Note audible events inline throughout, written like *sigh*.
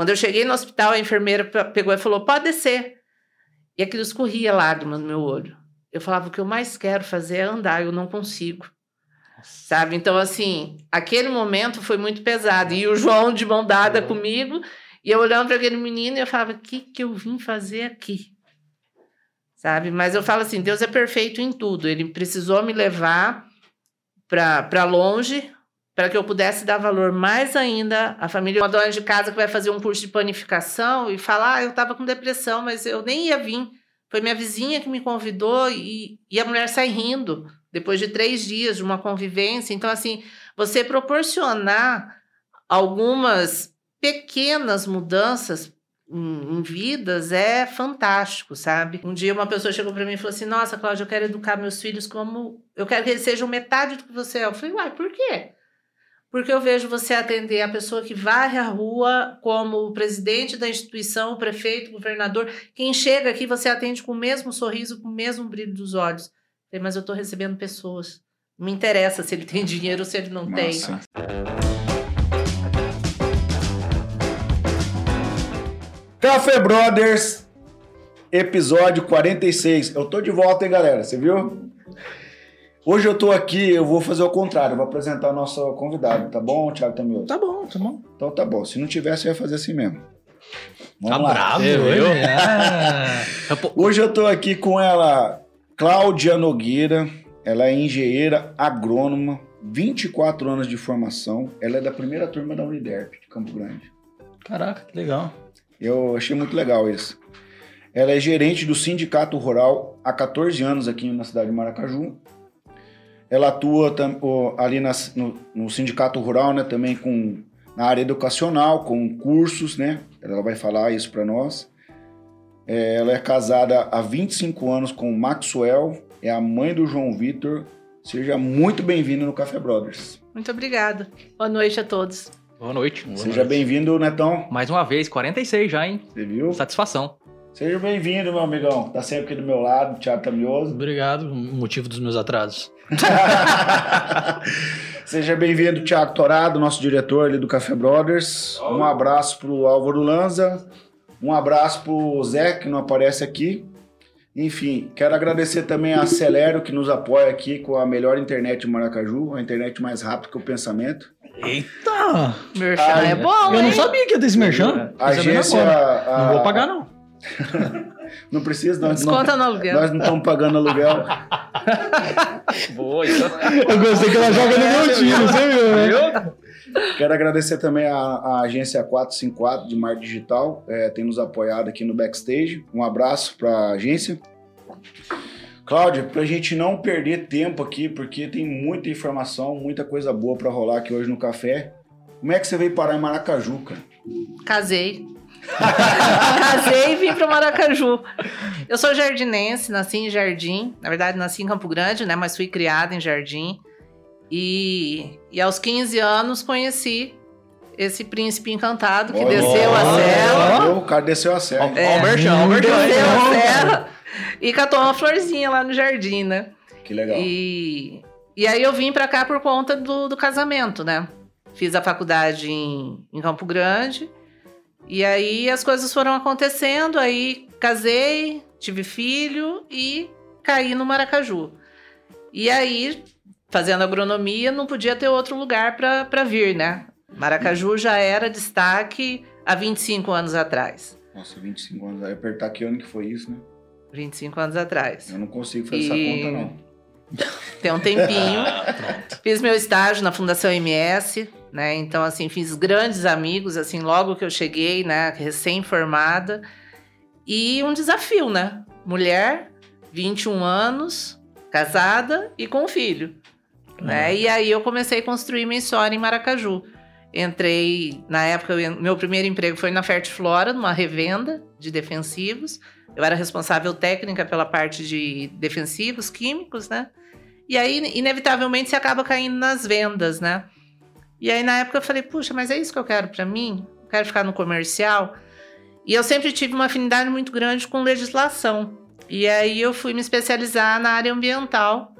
Quando eu cheguei no hospital, a enfermeira pegou e falou: pode descer. E aquilo escorria lágrimas no meu olho. Eu falava: o que eu mais quero fazer é andar, eu não consigo. Sabe? Então, assim, aquele momento foi muito pesado. E o João de mão dada comigo, e eu olhando para aquele menino, e eu falava: o que, que eu vim fazer aqui? Sabe? Mas eu falo assim: Deus é perfeito em tudo. Ele precisou me levar para longe para que eu pudesse dar valor mais ainda à família. Uma dona de casa que vai fazer um curso de panificação e falar: ah, eu estava com depressão, mas eu nem ia vir. Foi minha vizinha que me convidou e, e a mulher sai rindo depois de três dias de uma convivência. Então, assim, você proporcionar algumas pequenas mudanças em, em, vidas é fantástico, sabe? Um dia uma pessoa chegou para mim e falou assim: Nossa, Cláudia, eu quero educar meus filhos como. Eu quero que eles sejam metade do que você é. Eu falei: Uai, por quê? Porque eu vejo você atender a pessoa que varre a rua como o presidente da instituição, o prefeito, o governador. Quem chega aqui, você atende com o mesmo sorriso, com o mesmo brilho dos olhos. Mas eu estou recebendo pessoas. Não me interessa se ele tem dinheiro ou se ele não Nossa. tem. Café Brothers, episódio 46. Eu tô de volta, hein, galera? Você viu? Hoje eu tô aqui, eu vou fazer o contrário, vou apresentar o nosso convidado, tá bom, Thiago Tamioso? Tá bom, tá bom. Então tá bom. Se não tivesse, eu ia fazer assim mesmo. Vamos tá lá. bravo, eu? Ah. *laughs* Hoje eu tô aqui com ela, Cláudia Nogueira. Ela é engenheira agrônoma, 24 anos de formação. Ela é da primeira turma da Uniderp de Campo Grande. Caraca, que legal. Eu achei muito legal isso. Ela é gerente do Sindicato Rural há 14 anos aqui na cidade de Maracaju ela atua ali nas, no, no, sindicato rural, né, também com na área educacional, com cursos, né? Ela vai falar isso para nós. É, ela é casada há 25 anos com o Maxwell, é a mãe do João Vitor. Seja muito bem-vindo no Café Brothers. Muito obrigada. Boa noite a todos. Boa noite. Boa Seja bem-vindo, Netão. Mais uma vez, 46 já, hein? Você viu? Satisfação. Seja bem-vindo, meu amigão. Tá sempre aqui do meu lado, Thiago Tamioso. Obrigado, motivo dos meus atrasos. *laughs* Seja bem-vindo, Thiago Torado, nosso diretor ali do Café Brothers. Um abraço pro Álvaro Lanza. Um abraço pro Zé, que não aparece aqui. Enfim, quero agradecer também a Acelero, que nos apoia aqui com a melhor internet de Maracaju, a internet mais rápida que o pensamento. Eita! Merchan a... é bom, Eu hein? não sabia que ia ter esse merchan. A agência... A... Não vou pagar, não. *laughs* não precisa, nós Desconta não, no aluguel. Nós não estamos pagando aluguel. *laughs* Boa, então. Eu gostei que ela joga no meu time, você viu, né? Quero agradecer também a, a, agência 454 de marketing digital, é, tem nos apoiado aqui no backstage. Um abraço para a agência. Cláudia, para a gente não perder tempo aqui, porque tem muita informação, muita coisa boa para rolar aqui hoje no café. Como é que você veio parar em Maracaju, cara? Casei. Casei e vim para Maracaju. Eu sou jardinense, nasci em Jardim. Na verdade, nasci em Campo Grande, né? Mas fui criada em Jardim. E, e aos 15 anos conheci esse príncipe encantado que oh, desceu oh, a serra. Oh, o cara desceu a serra. É, o merchan, o Desceu a serra e catou uma florzinha lá no jardim, né? Que legal. E, e aí eu vim para cá por conta do, do casamento, né? Fiz a faculdade em, em Campo Grande e aí as coisas foram acontecendo, aí casei, tive filho e caí no Maracaju. E aí, fazendo agronomia, não podia ter outro lugar para vir, né? Maracaju já era destaque há 25 anos atrás. Nossa, 25 anos. Apertar que ano que foi isso, né? 25 anos atrás. Eu não consigo fazer e... essa conta, não. *laughs* Tem um tempinho. Fiz meu estágio na Fundação MS, né? Então, assim, fiz grandes amigos, assim, logo que eu cheguei, né? Recém-formada. E um desafio, né? Mulher, 21 anos, casada e com um filho. Uhum. Né? E aí eu comecei a construir minha história em Maracaju. Entrei, na época, meu primeiro emprego foi na Fertiflora, numa revenda de defensivos. Eu era responsável técnica pela parte de defensivos químicos, né? E aí, inevitavelmente, você acaba caindo nas vendas, né? E aí, na época, eu falei, puxa, mas é isso que eu quero para mim? Eu quero ficar no comercial. E eu sempre tive uma afinidade muito grande com legislação. E aí, eu fui me especializar na área ambiental.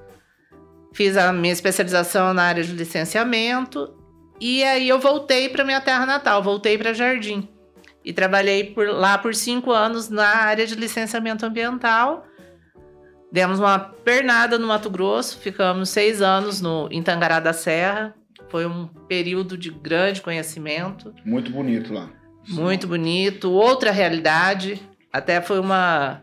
Fiz a minha especialização na área de licenciamento. E aí, eu voltei para minha terra natal, voltei para Jardim. e trabalhei por lá por cinco anos na área de licenciamento ambiental. Demos uma pernada no Mato Grosso, ficamos seis anos no em Tangará da Serra. Foi um período de grande conhecimento. Muito bonito lá. Muito bonito, outra realidade. Até foi uma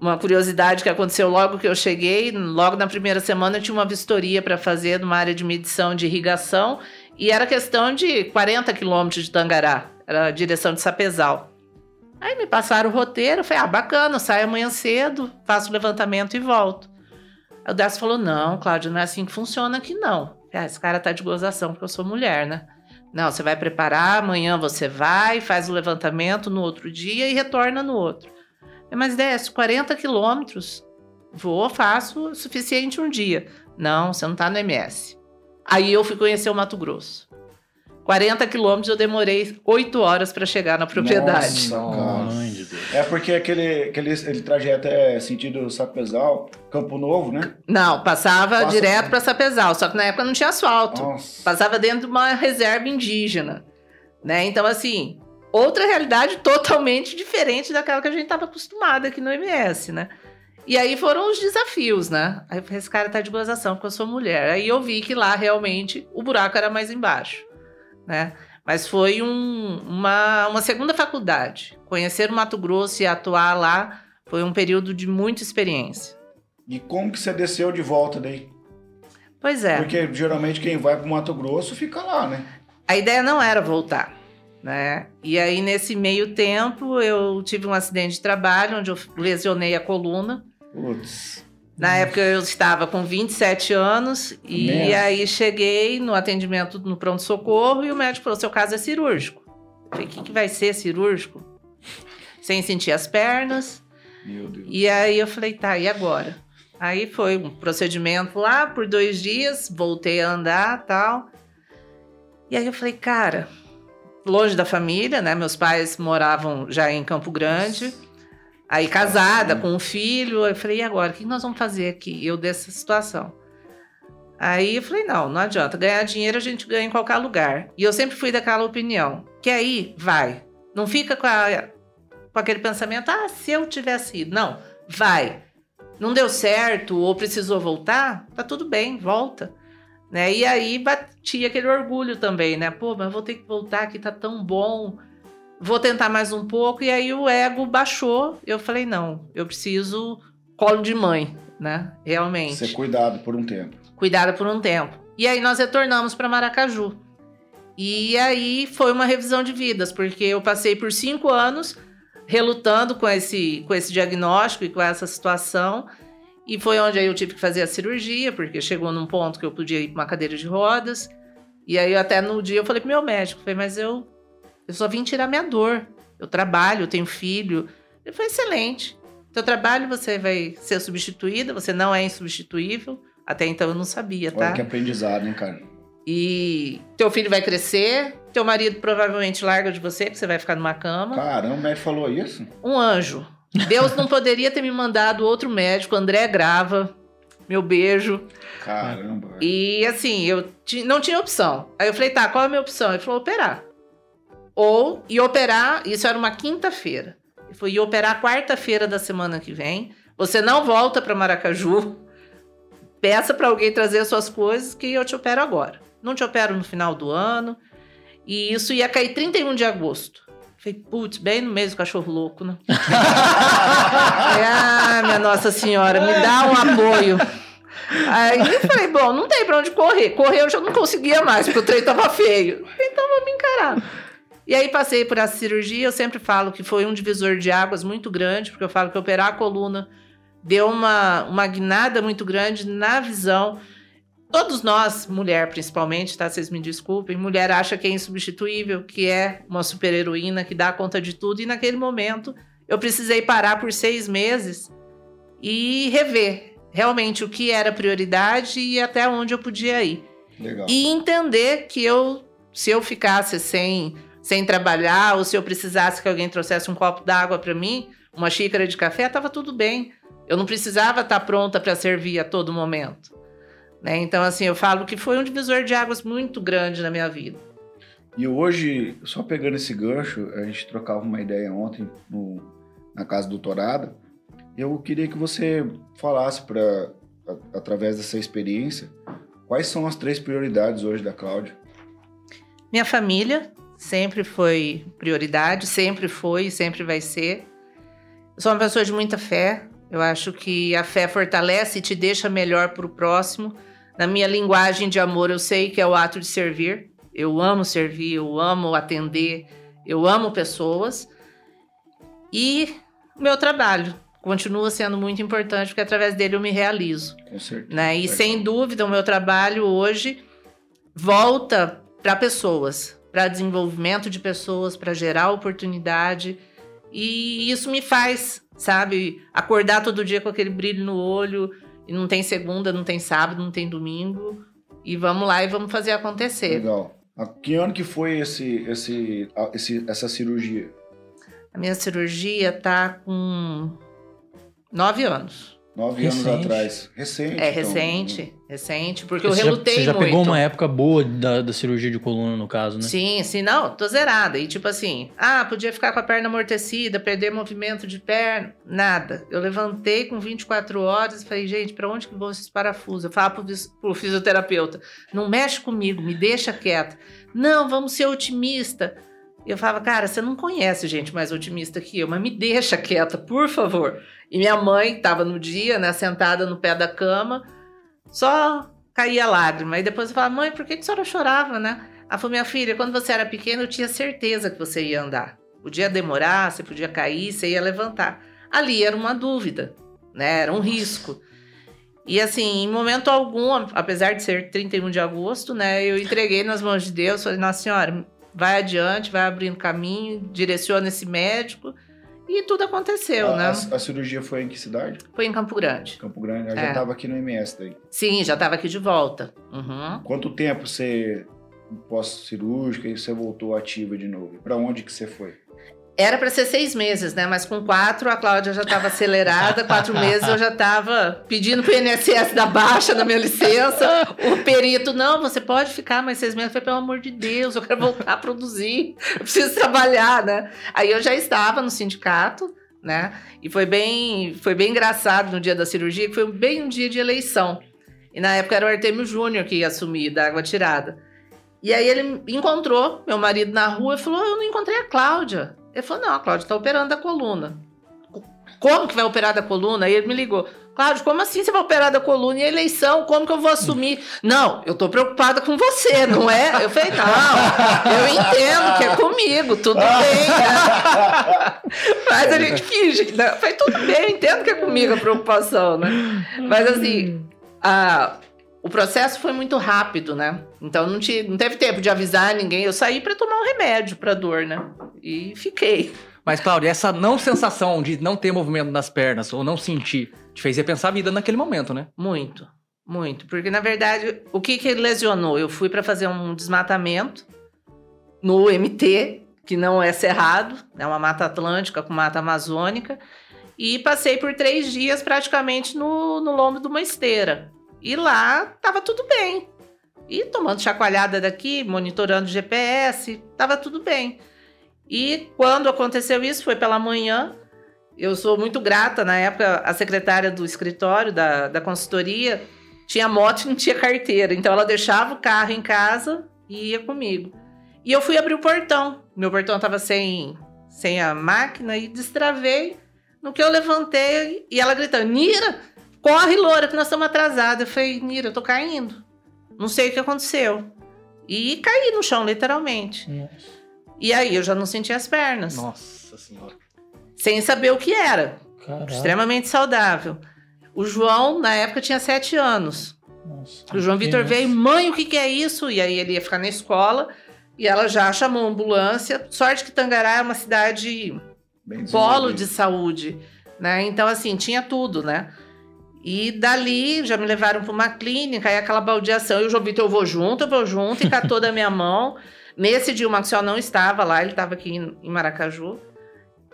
uma curiosidade que aconteceu logo que eu cheguei, logo na primeira semana tinha uma vistoria para fazer numa área de medição de irrigação e era questão de 40 quilômetros de Tangará, era a direção de Sapezal. Aí me passaram o roteiro, falei, ah, bacana, saio amanhã cedo, faço o levantamento e volto. Aí o Décio falou, não, Cláudio, não é assim que funciona aqui não. Ah, esse cara tá de gozação porque eu sou mulher, né? Não, você vai preparar, amanhã você vai, faz o levantamento no outro dia e retorna no outro. Mas Décio, 40 quilômetros, vou, faço o suficiente um dia. Não, você não está no MS. Aí eu fui conhecer o Mato Grosso. 40 quilômetros eu demorei 8 horas para chegar na propriedade. Nossa, Deus. É porque aquele, aquele, aquele trajeto é sentido Sapezal, Campo Novo, né? Não, passava Passa direto para Sapezal, só que na época não tinha asfalto. Nossa. Passava dentro de uma reserva indígena. Né? Então, assim, outra realidade *laughs* totalmente diferente daquela que a gente estava acostumado aqui no MS, né? E aí foram os desafios, né? Aí esse cara tá de gozação porque eu sou mulher. Aí eu vi que lá realmente o buraco era mais embaixo né? Mas foi um, uma, uma segunda faculdade. Conhecer o Mato Grosso e atuar lá foi um período de muita experiência. E como que você desceu de volta daí? Pois é. Porque geralmente quem vai para o Mato Grosso fica lá, né? A ideia não era voltar, né? E aí nesse meio tempo eu tive um acidente de trabalho onde eu lesionei a coluna. Putz. Na época eu estava com 27 anos e Mesmo. aí cheguei no atendimento no pronto-socorro e o médico falou: seu caso é cirúrgico. Eu falei: o que, que vai ser cirúrgico? Sem sentir as pernas. Meu Deus. E aí eu falei: tá, e agora? Aí foi um procedimento lá por dois dias, voltei a andar tal. E aí eu falei: cara, longe da família, né? Meus pais moravam já em Campo Grande. Aí casada, com um filho, eu falei, e agora? O que nós vamos fazer aqui? Eu dessa situação. Aí eu falei, não, não adianta. Ganhar dinheiro a gente ganha em qualquer lugar. E eu sempre fui daquela opinião. Que aí, vai. Não fica com, a, com aquele pensamento, ah, se eu tivesse ido. Não, vai. Não deu certo ou precisou voltar, tá tudo bem, volta. Né? E aí batia aquele orgulho também, né? Pô, mas vou ter que voltar aqui, tá tão bom vou tentar mais um pouco. E aí o ego baixou. Eu falei, não, eu preciso colo de mãe, né? Realmente. Ser cuidado por um tempo. Cuidado por um tempo. E aí nós retornamos para Maracaju. E aí foi uma revisão de vidas, porque eu passei por cinco anos relutando com esse, com esse diagnóstico e com essa situação. E foi onde aí eu tive que fazer a cirurgia, porque chegou num ponto que eu podia ir para uma cadeira de rodas. E aí até no dia eu falei pro meu médico, falei, mas eu eu só vim tirar minha dor. Eu trabalho, eu tenho filho. Ele foi excelente. Teu trabalho você vai ser substituída, você não é insubstituível. Até então eu não sabia, tá? Olha que aprendizado, hein, cara? E teu filho vai crescer, teu marido provavelmente larga de você, porque você vai ficar numa cama. Caramba, ele falou isso? Um anjo. Deus não poderia ter me mandado outro médico, André Grava. Meu beijo. Caramba. E assim, eu não tinha opção. Aí eu falei, tá, qual é a minha opção? Ele falou, operar. Ou e operar, isso era uma quinta-feira. Foi ir operar quarta-feira da semana que vem. Você não volta para Maracaju. Peça para alguém trazer as suas coisas que eu te opero agora. Não te opero no final do ano. E isso ia cair 31 de agosto. Falei, putz, bem no mês do cachorro louco, né? *laughs* ah, minha Nossa Senhora, me dá um apoio. Aí eu falei, bom, não tem pra onde correr. Correr eu já não conseguia mais, porque o trem tava feio. Então vamos encarar. E aí passei por essa cirurgia, eu sempre falo que foi um divisor de águas muito grande, porque eu falo que operar a coluna deu uma, uma guinada muito grande na visão. Todos nós, mulher principalmente, tá? Vocês me desculpem, mulher acha que é insubstituível, que é uma super heroína, que dá conta de tudo, e naquele momento eu precisei parar por seis meses e rever realmente o que era prioridade e até onde eu podia ir. Legal. E entender que eu, se eu ficasse sem sem trabalhar, ou se eu precisasse que alguém trouxesse um copo d'água para mim, uma xícara de café, estava tudo bem. Eu não precisava estar tá pronta para servir a todo momento. Né? Então, assim, eu falo que foi um divisor de águas muito grande na minha vida. E hoje, só pegando esse gancho, a gente trocava uma ideia ontem no, na casa do Torada. Eu queria que você falasse para através dessa experiência, quais são as três prioridades hoje da Cláudia? Minha família sempre foi prioridade, sempre foi e sempre vai ser. Eu sou uma pessoa de muita fé. Eu acho que a fé fortalece e te deixa melhor para o próximo. Na minha linguagem de amor, eu sei que é o ato de servir. Eu amo servir, eu amo atender, eu amo pessoas. E o meu trabalho continua sendo muito importante, porque através dele eu me realizo. Com certeza. Né? E sem dúvida, o meu trabalho hoje volta para pessoas, para desenvolvimento de pessoas, para gerar oportunidade. E isso me faz, sabe, acordar todo dia com aquele brilho no olho. E não tem segunda, não tem sábado, não tem domingo. E vamos lá e vamos fazer acontecer. Legal. A que ano que foi esse, esse, esse, essa cirurgia? A minha cirurgia tá com nove anos. Nove recente. anos atrás. Recente. É, então, recente, né? recente, porque você eu relutei já, muito. Você já pegou uma época boa da, da, cirurgia de coluna, no caso, né? Sim, sim, não, tô zerada. E tipo assim, ah, podia ficar com a perna amortecida, perder movimento de perna, nada. Eu levantei com 24 horas e falei, gente, para onde que vão esses parafusos? Eu falava pro, pro fisioterapeuta, não mexe comigo, me deixa quieta. Não, vamos ser otimista. Eu falava, cara, você não conhece gente mais otimista que eu, mas me deixa quieta, por favor. E minha mãe estava no dia, né, sentada no pé da cama, só caía lágrima. E depois eu falava, mãe, por que, que a senhora chorava, né? Ela falou, minha filha, quando você era pequena, eu tinha certeza que você ia andar. Podia demorar, você podia cair, você ia levantar. Ali era uma dúvida, né? Era um risco. E assim, em momento algum, apesar de ser 31 de agosto, né, eu entreguei nas mãos de Deus, falei, Nossa Senhora, vai adiante, vai abrindo caminho, direciona esse médico. E tudo aconteceu, a, né? A, a, cirurgia foi em que cidade? Foi em Campo Grande. Campo Grande. Ela é. já estava aqui no MS daí? Sim, já estava aqui de volta. Uhum. Quanto tempo você, pós-cirúrgica, e você voltou ativa de novo? Para onde que você foi? Era para ser seis meses, né? Mas com quatro a Cláudia já estava acelerada. Quatro *laughs* meses eu já estava pedindo para o INSS dar baixa na minha licença. O perito, não, você pode ficar mais seis meses. Eu falei, pelo amor de Deus, eu quero voltar a produzir. Eu preciso trabalhar, né? Aí eu já estava no sindicato, né? E foi bem, foi bem engraçado no dia da cirurgia, que foi bem um dia de eleição. E na época era o Artemio Júnior que ia assumir da água tirada. E aí ele encontrou meu marido na rua e falou: Eu não encontrei a Cláudia. Ele falou: não, a Cláudia está operando a coluna. Como que vai operar da coluna? Aí ele me ligou. Cláudio, como assim você vai operar da coluna? E a eleição, como que eu vou assumir? Não, eu tô preocupada com você, não é? Eu falei, não, eu entendo que é comigo, tudo bem. Né? *laughs* Mas a gente finge. Né? Eu falei, tudo bem, eu entendo que é comigo a preocupação, né? Mas assim, a, o processo foi muito rápido, né? Então não, te, não teve tempo de avisar ninguém. Eu saí para tomar um remédio para dor, né? E fiquei. Mas, Cláudia, essa não sensação de não ter movimento nas pernas ou não sentir, te fez repensar a vida naquele momento, né? Muito, muito. Porque, na verdade, o que que lesionou? Eu fui para fazer um desmatamento no MT, que não é cerrado, é uma mata atlântica com mata amazônica, e passei por três dias praticamente no, no lombo de uma esteira. E lá tava tudo bem. E tomando chacoalhada daqui, monitorando GPS, tava tudo bem. E quando aconteceu isso, foi pela manhã. Eu sou muito grata. Na época, a secretária do escritório, da, da consultoria, tinha moto e não tinha carteira. Então, ela deixava o carro em casa e ia comigo. E eu fui abrir o portão. Meu portão estava sem, sem a máquina e destravei. No que eu levantei e ela gritando: Nira, corre, loura, que nós estamos atrasados. Eu falei: Nira, eu tô caindo. Não sei o que aconteceu. E caí no chão, literalmente. Nossa. E aí eu já não sentia as pernas. Nossa Senhora. Sem saber o que era. Caraca. Extremamente saudável. O João, na época, tinha sete anos. Nossa, o João Vitor veio, mãe, o que, que é isso? E aí ele ia ficar na escola e ela já chamou a ambulância. Sorte que Tangará é uma cidade polo de saúde, né? Então, assim, tinha tudo, né? E dali já me levaram para uma clínica, aí aquela baldeação. E o João Vitor, eu vou junto, eu vou junto, e catou da minha mão. Nesse dia o Maxwell não estava lá, ele estava aqui em Maracaju.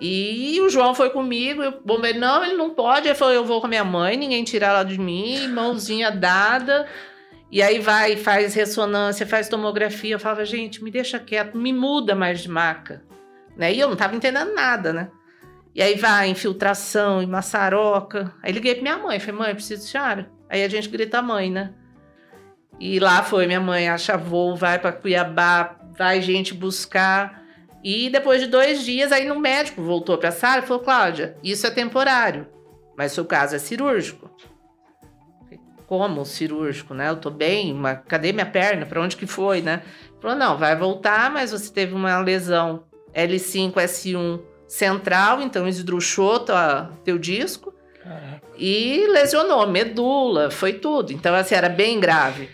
E o João foi comigo, o bombeiro, não, ele não pode. Ele falou, eu vou com a minha mãe, ninguém tira ela de mim, mãozinha dada. E aí vai, faz ressonância, faz tomografia. Eu falava, gente, me deixa quieto, me muda mais de maca. Né? E eu não estava entendendo nada, né? E aí vai, infiltração e maçaroca. Aí liguei pra minha mãe, falei, mãe, preciso de senhora. Aí a gente grita mãe, né? E lá foi, minha mãe acha voo, vai para Cuiabá, vai gente buscar. E depois de dois dias, aí no médico voltou para a sala e falou, Cláudia, isso é temporário, mas seu caso é cirúrgico. Como cirúrgico, né? Eu tô bem, mas cadê minha perna? Para onde que foi, né? Falou, não, vai voltar, mas você teve uma lesão L5, S1 central, então esdruxou tua, teu disco Caraca. e lesionou medula, foi tudo. Então, assim, era bem grave.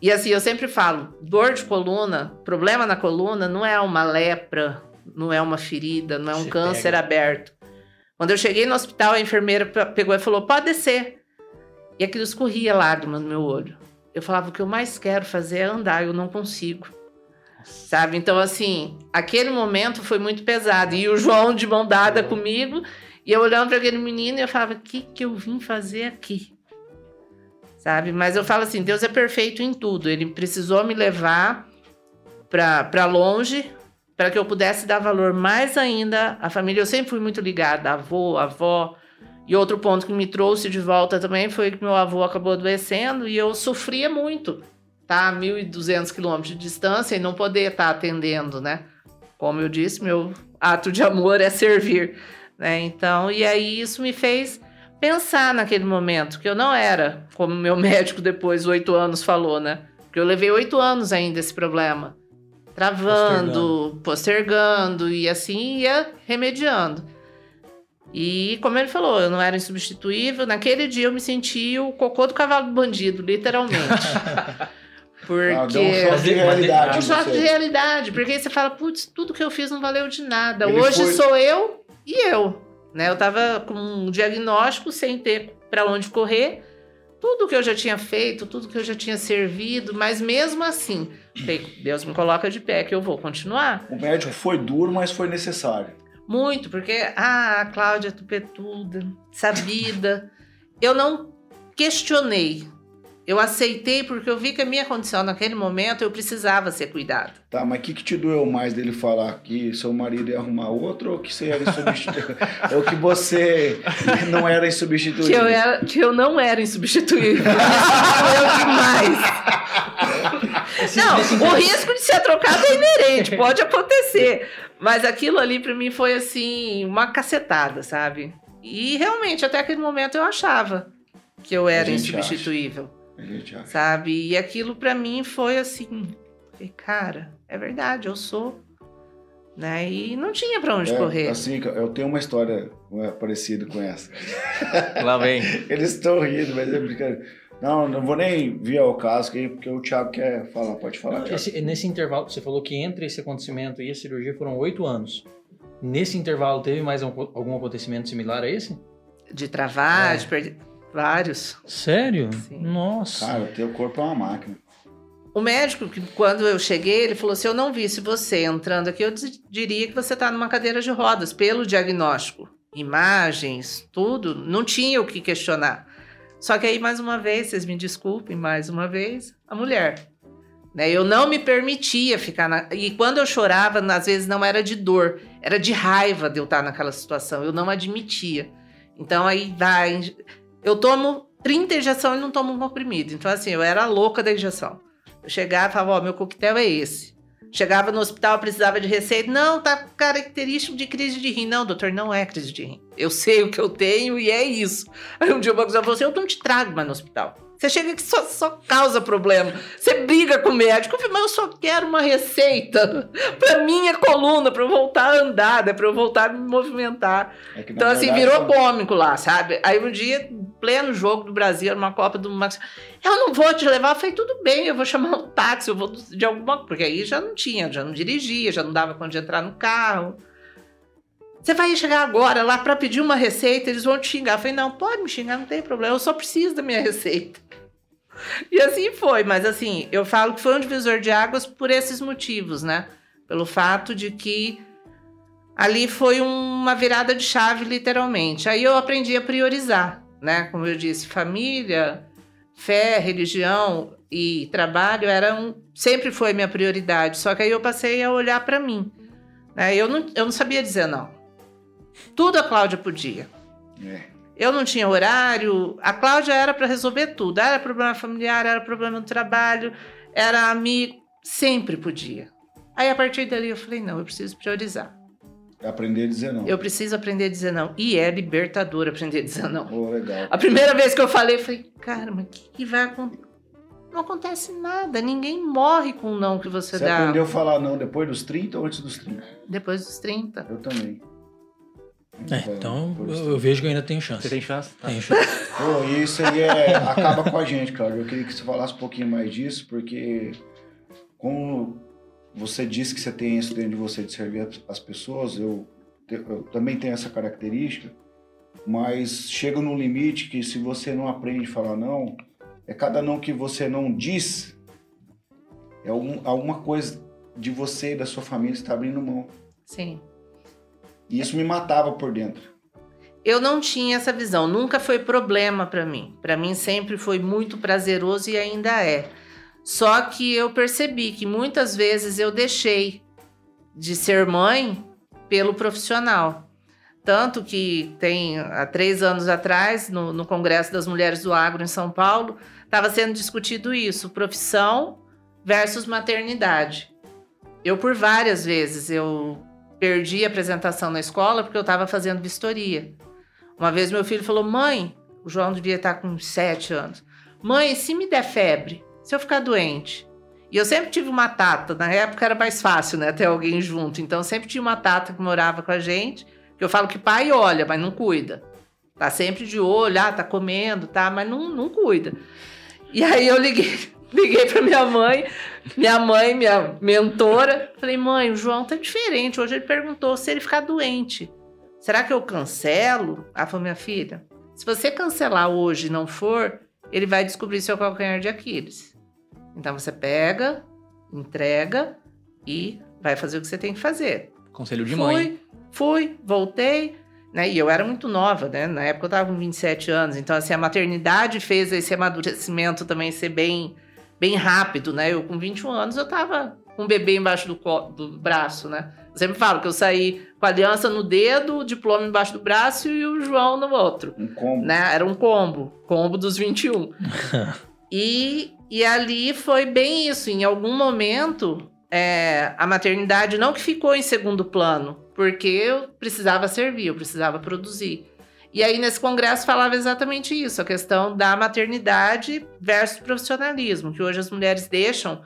E assim, eu sempre falo, dor de coluna, problema na coluna não é uma lepra, não é uma ferida, não é um Se câncer pega. aberto. Quando eu cheguei no hospital, a enfermeira pegou e falou: pode descer. E aquilo escorria lágrima no meu olho. Eu falava: o que eu mais quero fazer é andar, eu não consigo. Sabe? Então, assim, aquele momento foi muito pesado. E o João de mão dada comigo, e eu olhando para aquele menino e eu falava: o que, que eu vim fazer aqui? Sabe? Mas eu falo assim: Deus é perfeito em tudo. Ele precisou me levar para longe para que eu pudesse dar valor mais ainda à família. Eu sempre fui muito ligada, avô, avó. E outro ponto que me trouxe de volta também foi que meu avô acabou adoecendo e eu sofria muito tá a 1.200 quilômetros de distância e não poder estar tá atendendo, né? Como eu disse, meu ato de amor é servir, né? Então, e aí isso me fez pensar naquele momento que eu não era, como meu *laughs* médico depois oito anos falou, né? Porque eu levei oito anos ainda esse problema, travando, postergando. postergando e assim ia remediando. E como ele falou, eu não era insubstituível. Naquele dia eu me senti o cocô do cavalo bandido, literalmente. *laughs* Porque. Ah, um choque de realidade. Um choque de realidade. Porque aí você fala, putz, tudo que eu fiz não valeu de nada. Ele Hoje foi... sou eu e eu. Né? Eu tava com um diagnóstico sem ter para onde correr. Tudo que eu já tinha feito, tudo que eu já tinha servido, mas mesmo assim, Deus me coloca de pé que eu vou continuar. O médico foi duro, mas foi necessário. Muito, porque, ah, a Cláudia tupetuda, sabida. eu não questionei eu aceitei porque eu vi que a minha condição naquele momento eu precisava ser cuidada. Tá, mas o que, que te doeu mais dele falar que seu marido ia arrumar outro ou que você era insubstituível? *laughs* ou que você não era insubstituível? Que eu, era, que eu não era insubstituível. *laughs* doeu demais. não, o risco de ser trocado é inerente, pode acontecer. Mas aquilo ali para mim foi assim, uma cacetada, sabe? E realmente, até aquele momento eu achava que eu era insubstituível. Acha. Sabe? E aquilo para mim foi assim, cara, é verdade, eu sou. Né? E não tinha para onde é, correr. Assim, eu tenho uma história parecida com essa. *laughs* Lá vem. *laughs* Eles estão rindo, mas é brincadeira. Não, não vou nem vir ao caso, aqui, porque o Thiago quer falar. Pode falar, Esse, nesse intervalo, você falou que entre esse acontecimento e a cirurgia foram oito anos. Nesse intervalo, teve mais algum acontecimento similar a esse? De travar, é. de perder. Vários. Sério? Sim. Nossa. Cara, o teu corpo é uma máquina. O médico, quando eu cheguei, ele falou: se eu não visse você entrando aqui, eu diria que você está numa cadeira de rodas, pelo diagnóstico. Imagens, tudo, não tinha o que questionar. Só que aí, mais uma vez, vocês me desculpem, mais uma vez, a mulher. Né? Eu não me permitia ficar na. E quando eu chorava, às vezes não era de dor, era de raiva de eu estar naquela situação. Eu não admitia. Então aí vai. Eu tomo 30 injeções e não tomo um comprimido. Então, assim, eu era louca da injeção. Eu chegava e falava, ó, oh, meu coquetel é esse. Chegava no hospital, precisava de receita. Não, tá característico de crise de rim. Não, doutor, não é crise de rim. Eu sei o que eu tenho e é isso. Aí um dia o banco falou assim: eu não te trago mais no hospital. Você chega que só, só causa problema. Você briga com o médico, mas eu só quero uma receita para minha coluna, para eu voltar a andar, né? para eu voltar a me movimentar. É então, assim, virou cômico lá, sabe? Aí um dia, pleno jogo do Brasil, numa Copa do Max, eu não vou te levar. Eu falei, tudo bem, eu vou chamar um táxi, eu vou de alguma. Porque aí já não tinha, já não dirigia, já não dava conta de entrar no carro. Você vai chegar agora lá para pedir uma receita, eles vão te xingar. Eu falei, não, pode me xingar, não tem problema, eu só preciso da minha *laughs* receita. E assim foi, mas assim, eu falo que foi um divisor de águas por esses motivos, né? Pelo fato de que ali foi uma virada de chave, literalmente. Aí eu aprendi a priorizar, né? Como eu disse, família, fé, religião e trabalho eram sempre foi minha prioridade. Só que aí eu passei a olhar para mim. Né? Eu, não, eu não sabia dizer não. Tudo a Cláudia podia. É. Eu não tinha horário. A Cláudia era para resolver tudo. Era problema familiar, era problema no trabalho, era amigo. Sempre podia. Aí a partir dali eu falei: não, eu preciso priorizar. Aprender a dizer não. Eu preciso aprender a dizer não. E é libertador aprender a dizer não. Oh, legal. A primeira vez que eu falei, eu falei: cara, mas o que, que vai acontecer? Não acontece nada. Ninguém morre com o não que você, Você dá. aprendeu a falar não depois dos 30 ou antes dos 30? Depois dos 30. Eu também. É, então eu, eu vejo que eu ainda tenho chance. Você tem chance? Tá. Tenho chance. *laughs* Pô, isso aí é, acaba com a gente, Cláudio. Eu queria que você falasse um pouquinho mais disso, porque como você disse que você tem isso dentro de você de servir as- as pessoas, eu, eu também tenho essa característica, mas chega num limite que se você não aprende a falar não, é cada não que você não diz, é algum, alguma coisa de você e da sua família está abrindo mão. Sim. E isso me matava por dentro. Eu não tinha essa visão, nunca foi problema para mim. Para mim sempre foi muito prazeroso e ainda é. Só que eu percebi que muitas vezes eu deixei de ser mãe pelo profissional. Tanto que tem há três anos atrás, no, no Congresso das Mulheres do Agro em São Paulo, estava sendo discutido isso: profissão versus maternidade. Eu, por várias vezes, eu perdi a apresentação na escola porque eu estava fazendo vistoria. Uma vez meu filho falou: Mãe, o João devia estar com uns sete anos. Mãe, se me der febre, se eu ficar doente. E eu sempre tive uma tata, na época era mais fácil, né, ter alguém junto. Então sempre tinha uma tata que morava com a gente. Que eu falo que pai olha, mas não cuida. Tá sempre de olho, ah, tá comendo, tá, mas não, não cuida. E aí eu liguei, *laughs* liguei para minha mãe, minha mãe, minha mentora. Falei, mãe, o João tá diferente. Hoje ele perguntou se ele ficar doente. Será que eu cancelo? Ela falou, minha filha, se você cancelar hoje e não for, ele vai descobrir seu calcanhar de Aquiles. Então você pega, entrega e vai fazer o que você tem que fazer. Conselho de fui, mãe. fui, voltei, né? E eu era muito nova, né? Na época eu tava com 27 anos, então assim, a maternidade fez esse amadurecimento também ser bem, bem rápido, né? Eu com 21 anos eu tava com um bebê embaixo do, do braço, né? Eu sempre falo que eu saí com a aliança no dedo, o diploma embaixo do braço e o João no outro Um combo. né? Era um combo, combo dos 21. e, *laughs* e ali foi bem isso. Em algum momento, é, a maternidade não que ficou em segundo plano, porque eu precisava servir, eu precisava produzir. E aí, nesse congresso, falava exatamente isso, a questão da maternidade versus profissionalismo, que hoje as mulheres deixam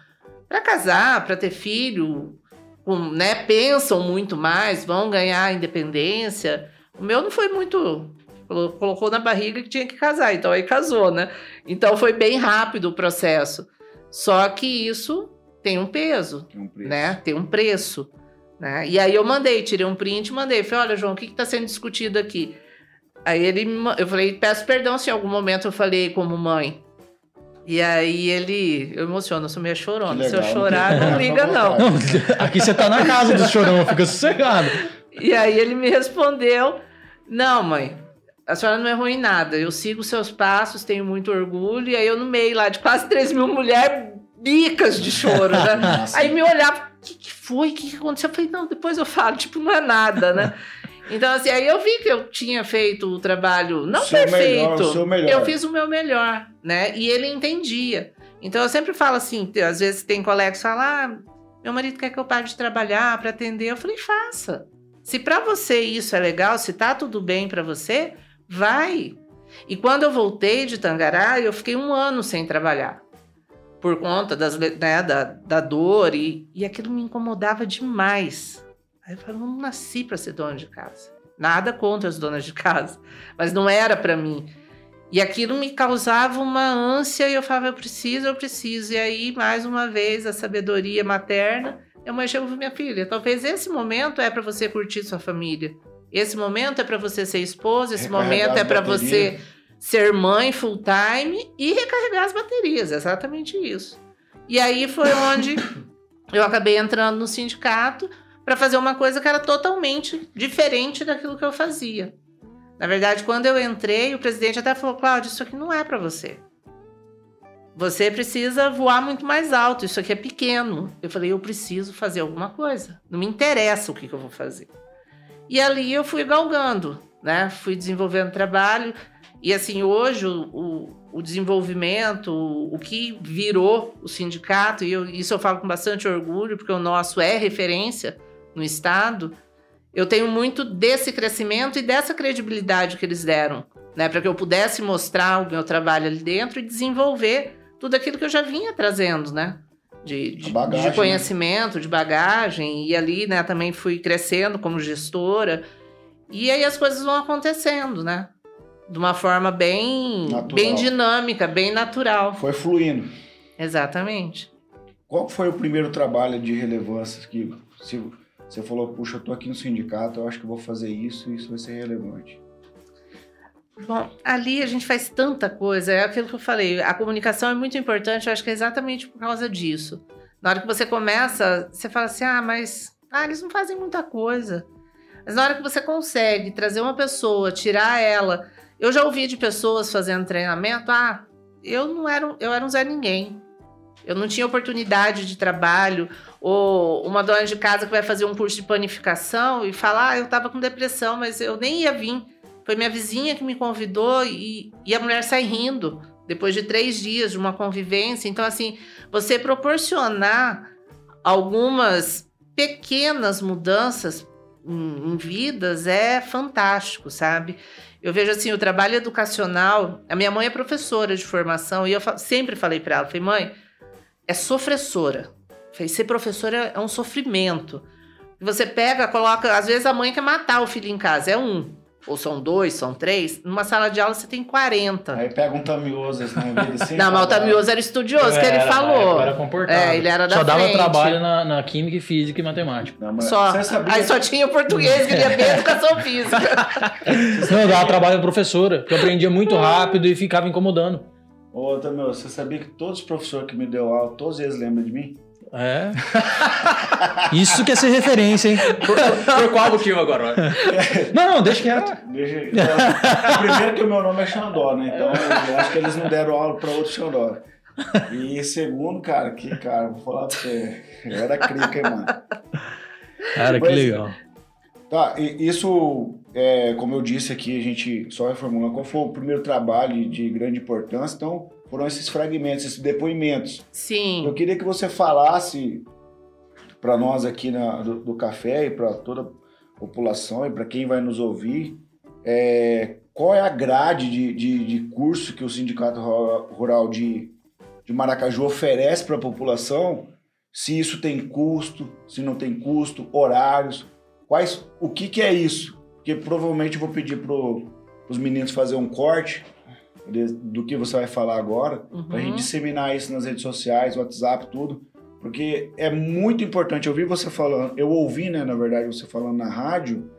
para casar, para ter filho, com- né, pensam muito mais, vão ganhar independência. O meu não foi muito colocou na barriga que tinha que casar, então aí casou, né? Então foi bem rápido o processo. Só que isso tem um peso, Tem um preço. né? Tem um preço, né? E aí eu mandei, tirei um print e mandei. Falei, olha, João, o que está sendo discutido aqui? Aí ele, eu falei, peço perdão se em algum momento eu falei como mãe. E aí ele, eu emociono, eu sou meio chorona. Que Se eu legal, chorar, não não liga não. Não, aqui você tá na casa do chorão, fica sossegado. E aí ele me respondeu: Não, mãe, a senhora não errou em nada. Eu sigo seus passos, tenho muito orgulho. E aí eu no meio lá de quase *laughs* 3 mil mulheres bicas de choro, né? *laughs* Aí me olhava, o que, que foi? O que, que aconteceu? Eu falei, não, depois eu falo, tipo, não é nada, né? *laughs* Então, assim, aí eu vi que eu tinha feito o trabalho não seu perfeito. melhor, melhor. Eu fiz o meu melhor, né? E ele entendia. Então eu sempre falo assim, às vezes tem colegas que falam, ah, meu marido quer que eu pare de trabalhar para atender. Eu falei, faça. Se para você isso é legal, se tá tudo bem para você, vai. E quando eu voltei de Tangará, eu fiquei um ano sem trabalhar. Por conta das, né, da, da dor e, e aquilo me incomodava demais. Aí eu falei, eu não nasci para ser dona de casa. Nada contra as donas de casa, mas não era para mim. E aquilo me causava uma ânsia e eu falava, eu preciso, eu preciso. E aí, mais uma vez, a sabedoria materna, eu mãe chegou minha filha, talvez esse momento é para você curtir sua família. Esse momento é para você ser esposa, esse momento é para você ser mãe full time e recarregar as baterias, exatamente isso. E aí foi onde eu acabei entrando no sindicato para fazer uma coisa que era totalmente diferente daquilo que eu fazia. Na verdade, quando eu entrei, o presidente até falou: Cláudio, isso aqui não é para você. você precisa voar muito mais alto, isso aqui é pequeno. Eu falei, eu preciso fazer alguma coisa. Não me interessa o que, que eu vou fazer. E ali eu fui galgando, né? Fui desenvolvendo trabalho. E assim, hoje o, o, o desenvolvimento, o, o, que virou o sindicato, e eu, isso eu falo com bastante orgulho, porque o nosso é referência no Estado. Eu tenho muito desse crescimento e dessa credibilidade que eles deram, né? Para que eu pudesse mostrar o meu trabalho ali dentro e desenvolver tudo aquilo que eu já vinha trazendo, né? De, de, bagagem, de né? conhecimento, né? de bagagem. E ali, né, também fui crescendo como gestora. E aí as coisas vão acontecendo, né? De uma forma bem, bem dinâmica, bem natural. Foi fluindo. Exatamente. Qual foi o primeiro trabalho de relevância que se você falou, puxa, eu tô aqui no sindicato, eu acho que vou fazer isso e isso vai ser relevante? Bom, ali a gente faz tanta coisa, é aquilo que eu falei, a comunicação é muito importante, eu acho que é exatamente por causa disso. Na hora que você começa, você fala assim, ah, mas ah, eles não fazem muita coisa. Mas na hora que você consegue trazer uma pessoa, tirar ela. Eu já ouvi de pessoas fazendo treinamento, ah, eu não era, eu era um Zé Ninguém. Eu não tinha oportunidade de trabalho, ou uma dona de casa que vai fazer um curso de panificação e falar, ah, eu estava com depressão, mas eu nem ia vir foi minha vizinha que me convidou e, e a mulher sai rindo depois de três dias de uma convivência. Então, assim, você proporcionar algumas pequenas mudanças em, em, vidas é fantástico, sabe? Eu vejo assim, o trabalho educacional. A minha mãe é professora de formação e eu sempre falei para ela: falei, mãe, é sofressora. Falei, ser professora é um sofrimento. Você pega, coloca. Às vezes a mãe quer matar o filho em casa, é um ou são dois, são três, numa sala de aula você tem 40. Aí pega um tamioso, assim, *laughs* assim Não, mas o tamioso era estudioso, que ele falou. Era comportado. É, ele era da Só frente. dava trabalho na, na química, física e matemática. Não, só. Aí só tinha português, queria ver *laughs* educação física. Não, eu dava trabalho pra professora, que eu aprendia muito rápido e ficava incomodando. Ô, Tamil, você sabia que todos os professores que me deu aula, todos eles lembram de mim? É. Isso que é ser referência, hein? Por, por qual motivo agora? Não, não, deixa quieto. Deixa, então, primeiro que o meu nome é Xandó, né? Então eu acho que eles não deram aula para outro Xandó. E segundo, cara, que cara, vou falar pra você, eu era crica, hein, mano. Cara, que legal. Tá, isso, é, como eu disse aqui, a gente só reformula qual foi o primeiro trabalho de grande importância, então foram esses fragmentos, esses depoimentos. Sim. Eu queria que você falasse para nós aqui na, do, do café e para toda a população e para quem vai nos ouvir, é, qual é a grade de, de, de, curso que o Sindicato Rural de, de Maracaju oferece para a população, se isso tem custo, se não tem custo, horários, quais, o que, que é isso? Porque provavelmente eu vou pedir para os meninos fazer um corte do que você vai falar agora, uhum. para a gente disseminar isso nas redes sociais, WhatsApp, tudo, porque é muito importante. Eu vi você falando, eu ouvi, né, na verdade, você falando na rádio.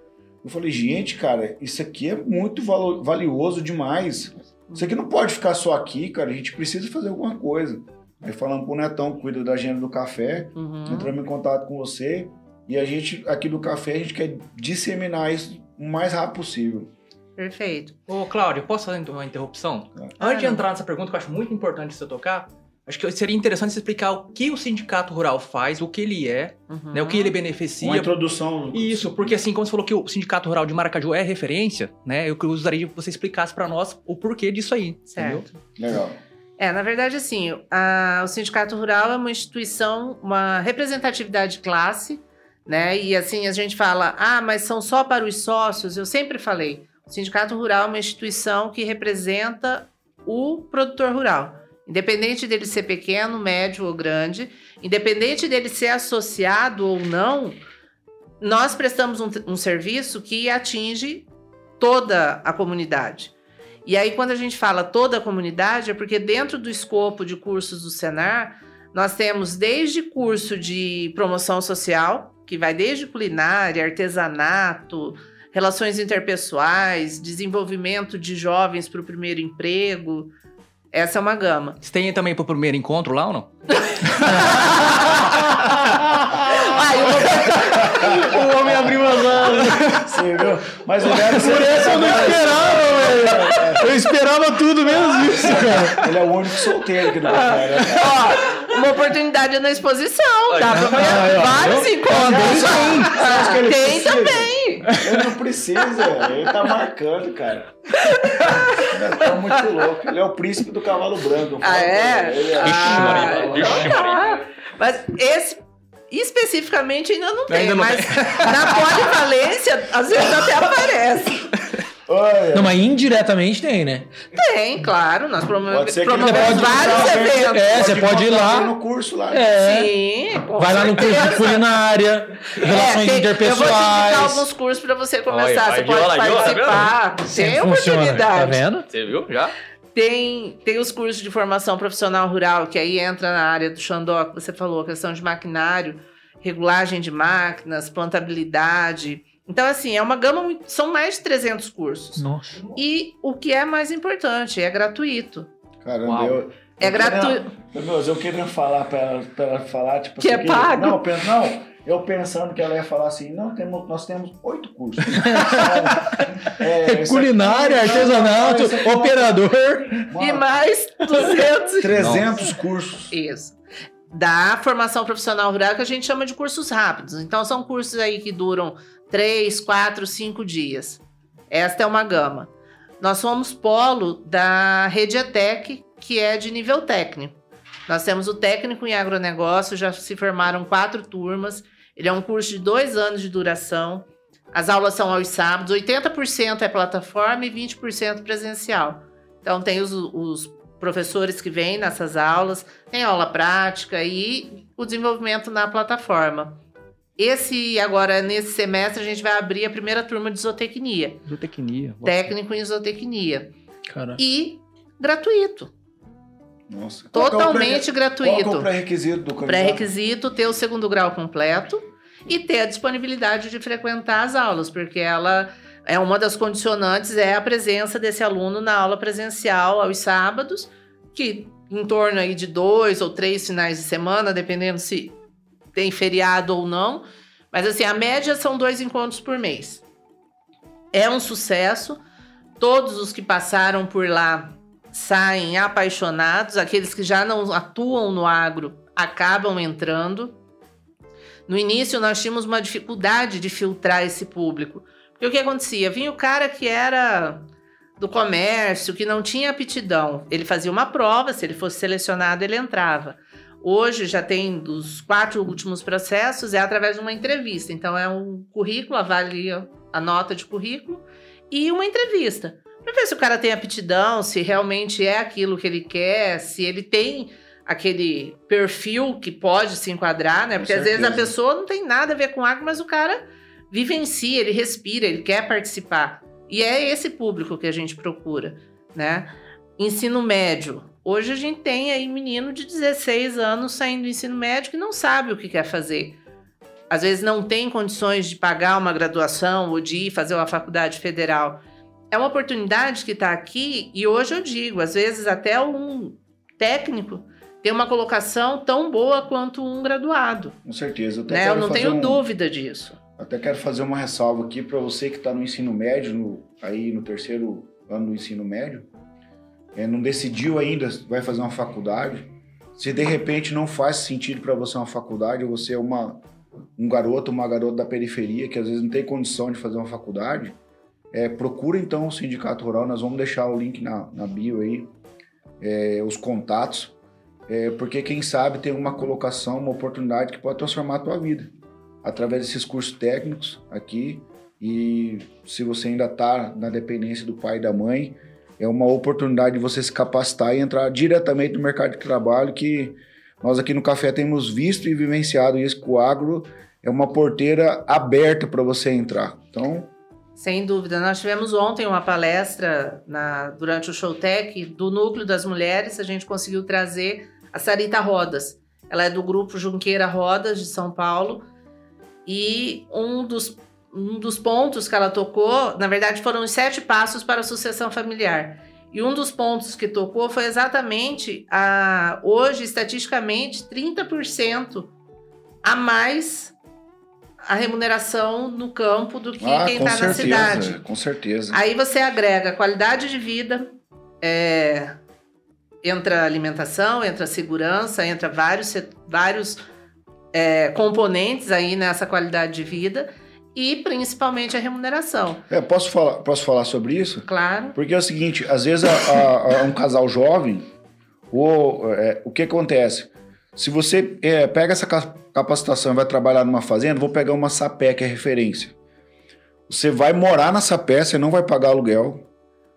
Eu falei, gente, cara, isso aqui é muito valioso demais. Isso aqui não pode ficar só aqui, cara. A gente precisa fazer alguma coisa. Aí falando pro Netão, que cuida da agenda do café, uhum. entramos em contato com você. E a gente, aqui do café, a gente quer disseminar isso o mais rápido possível. Perfeito. Ô, Cláudio, posso fazer uma interrupção? Ah, Antes de entrar nessa pergunta, que eu acho muito importante você tocar, acho que seria interessante você explicar o que o sindicato rural faz, o que ele é, uhum. né, o que ele beneficia. Uma introdução. Isso, porque assim, como você falou que o sindicato rural de Maracaju é referência, né, eu gostaria que você explicasse para nós o porquê disso aí. Certo. Entendeu? Legal. É, na verdade, assim, a, o Sindicato Rural é uma instituição, uma representatividade de classe, né? E assim, a gente fala, ah, mas são só para os sócios. Eu sempre falei, o Sindicato Rural é uma instituição que representa o produtor rural. Independente dele ser pequeno, médio ou grande, independente dele ser associado ou não, nós prestamos um, um serviço que atinge toda a comunidade. E aí, quando a gente fala toda a comunidade, é porque dentro do escopo de cursos do Senar, nós temos desde curso de promoção social, que vai desde culinária, artesanato, relações interpessoais, desenvolvimento de jovens para o primeiro emprego. Essa é uma gama. Você tem também para o primeiro encontro lá ou não? *laughs* Ai, o homem abriu as asas. Você viu? Mas o Por essa eu não esperava, Eu esperava tudo menos isso, cara. Ele é o único solteiro aqui do né? Ó, uma oportunidade na exposição. Dá pra ver Ah, vários encontros. Tem precisa? também. Ele não precisa, ele tá marcando, cara. Ele tá muito louco. Ele é o príncipe do cavalo branco. Ah, é? ele. Ele Ah, Ixi, Maria, ixi. Mas esse especificamente ainda não tem, Ainda não mas na polivalência às vezes até aparece. *laughs* Olha, Não, mas indiretamente tem, né? Tem, claro, nós promovemos vários eventos. É, você pode ir lá. no curso lá. É. Sim, Vai lá no curso de culinária, relações É, tem- Eu vou te indicar interpessoais. alguns cursos para você começar. Olha, você pode lá? Tá participar. tem Funciona, Tá oportunidade. vendo? Você viu? Já? Tem, tem os cursos de formação profissional rural, que aí entra na área do Xandó, que você falou, questão de maquinário, regulagem de máquinas, plantabilidade. Então, assim, é uma gama, muito- são mais de 300 cursos. Nossa. E o que é mais importante, é gratuito. Caramba, Uau. eu. É gratuito. Meu Deus, eu queria falar pra ela, pra ela falar, tipo Que é assim, pago. Não, eu penso- não, eu pensando que ela ia falar assim, não, temos, nós temos oito cursos. *laughs* é, isso Culinária, aqui- artesanato, não, é operador. E mais 200. 300 cursos. Isso. Da formação profissional rural, que a gente chama de cursos rápidos. Então, são cursos aí que duram 3, 4, 5 dias. Esta é uma gama. Nós somos polo da Rede ETEC, que é de nível técnico. Nós temos o técnico em agronegócio, já se formaram quatro turmas. Ele é um curso de dois anos de duração. As aulas são aos sábados, 80% é plataforma e 20% presencial. Então, tem os, os professores que vêm nessas aulas, tem aula prática e o desenvolvimento na plataforma. Esse, agora, nesse semestre, a gente vai abrir a primeira turma de zootecnia. Zootecnia. Técnico em zootecnia. Cara. E gratuito. Nossa. Qual que é o Totalmente pré- Qual é o gratuito. pré-requisito do candidato? Pré-requisito ter o segundo grau completo e ter a disponibilidade de frequentar as aulas, porque ela é uma das condicionantes é a presença desse aluno na aula presencial aos sábados, que em torno aí de dois ou três finais de semana, dependendo se tem feriado ou não. Mas assim, a média são dois encontros por mês. É um sucesso. Todos os que passaram por lá saem apaixonados. Aqueles que já não atuam no agro acabam entrando. No início, nós tínhamos uma dificuldade de filtrar esse público. Porque o que acontecia? Vinha o cara que era do comércio, que não tinha aptidão. Ele fazia uma prova, se ele fosse selecionado, ele entrava. Hoje já tem dos quatro últimos processos, é através de uma entrevista. Então, é um currículo, avalia a nota de currículo e uma entrevista. Para ver se o cara tem aptidão, se realmente é aquilo que ele quer, se ele tem aquele perfil que pode se enquadrar, né? Porque às vezes a pessoa não tem nada a ver com agro, mas o cara vivencia, ele respira, ele quer participar. E é esse público que a gente procura, né? Ensino médio. Hoje a gente tem aí menino de 16 anos saindo do ensino médio que não sabe o que quer fazer. Às vezes não tem condições de pagar uma graduação ou de ir fazer uma faculdade federal. É uma oportunidade que está aqui e hoje eu digo, às vezes até um técnico tem uma colocação tão boa quanto um graduado. Com certeza. Eu, Né? Eu não tenho um- dúvida disso. Até quero fazer uma ressalva aqui para você que está no ensino médio, no- aí no terceiro ano do ensino médio, é, não decidiu ainda vai fazer uma faculdade. Se de repente não faz sentido para você uma faculdade, ou você é uma, um garoto, uma garota da periferia que às vezes não tem condição de fazer uma faculdade, é, procura então o Sindicato Rural, nós vamos deixar o link na, na bio aí, é, os contatos, é, porque quem sabe tem uma colocação, uma oportunidade que pode transformar a tua vida através desses cursos técnicos aqui. E se você ainda está na dependência do pai e da mãe, é uma oportunidade de você se capacitar e entrar diretamente no mercado de trabalho que nós aqui no Café temos visto e vivenciado isso, que o agro é uma porteira aberta para você entrar. Então, Sem dúvida. Nós tivemos ontem uma palestra na- durante o Showtech do Núcleo das Mulheres. A gente conseguiu trazer a Sarita Rodas. Ela é do grupo Junqueira Rodas, de São Paulo. E um dos, um dos pontos que ela tocou, na verdade, foram os sete passos para a sucessão familiar. E um dos pontos que tocou foi exatamente a hoje, estatisticamente, 30% a mais a remuneração no campo do que Ah, quem está na cidade. com certeza. Aí você agrega qualidade de vida, é, entra alimentação, entra segurança, entra vários, vários é, componentes aí nessa qualidade de vida e principalmente a remuneração. É, posso, falar, posso falar sobre isso? Claro. Porque é o seguinte, às vezes a- a- um casal jovem, o, é, o que acontece? Se você é, pega essa ca- capacitação e vai trabalhar numa fazenda, vou pegar uma sapé que é referência. Você vai morar na sapé, você não vai pagar aluguel,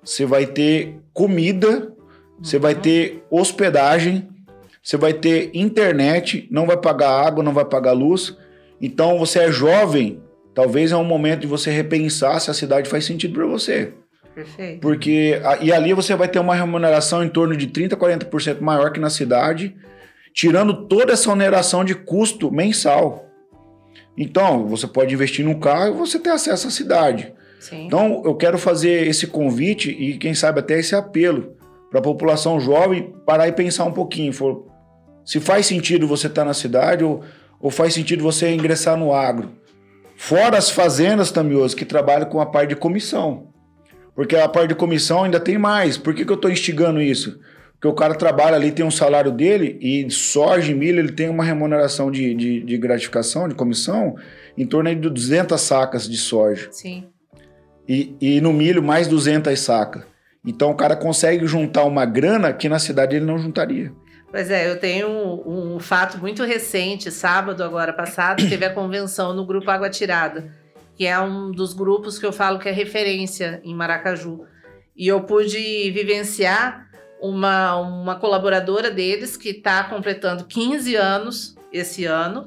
você vai ter comida, você vai ter hospedagem, você vai ter internet, não vai pagar água, não vai pagar luz. Então você é jovem, talvez é um momento de você repensar se a cidade faz sentido para você. Perfeito. Porque e ali você vai ter uma remuneração em torno de 30, 40% maior que na cidade, tirando toda essa oneração de custo mensal. Então, você pode investir num carro e você ter acesso à cidade. Sim. Então, eu quero fazer esse convite e, quem sabe, até esse apelo para a população jovem parar e pensar um pouquinho. For, se faz sentido você estar na cidade ou, ou faz sentido você ingressar no agro. Fora as fazendas, Tamioso, que trabalham com a parte de comissão. Porque a parte de comissão ainda tem mais. Por que, que eu estou instigando isso? Porque o cara trabalha ali, tem um salário dele, e soja e milho ele tem uma remuneração de, de, de gratificação, de comissão, em torno de 200 sacas de soja. Sim. E, e no milho, mais 200 sacas. Então o cara consegue juntar uma grana que na cidade ele não juntaria. Pois é, eu tenho um, um fato muito recente, sábado agora passado, teve a convenção no Grupo Água Tirada, que é um dos grupos que eu falo que é referência em Maracaju. E eu pude vivenciar uma, uma colaboradora deles que está completando 15 anos esse ano,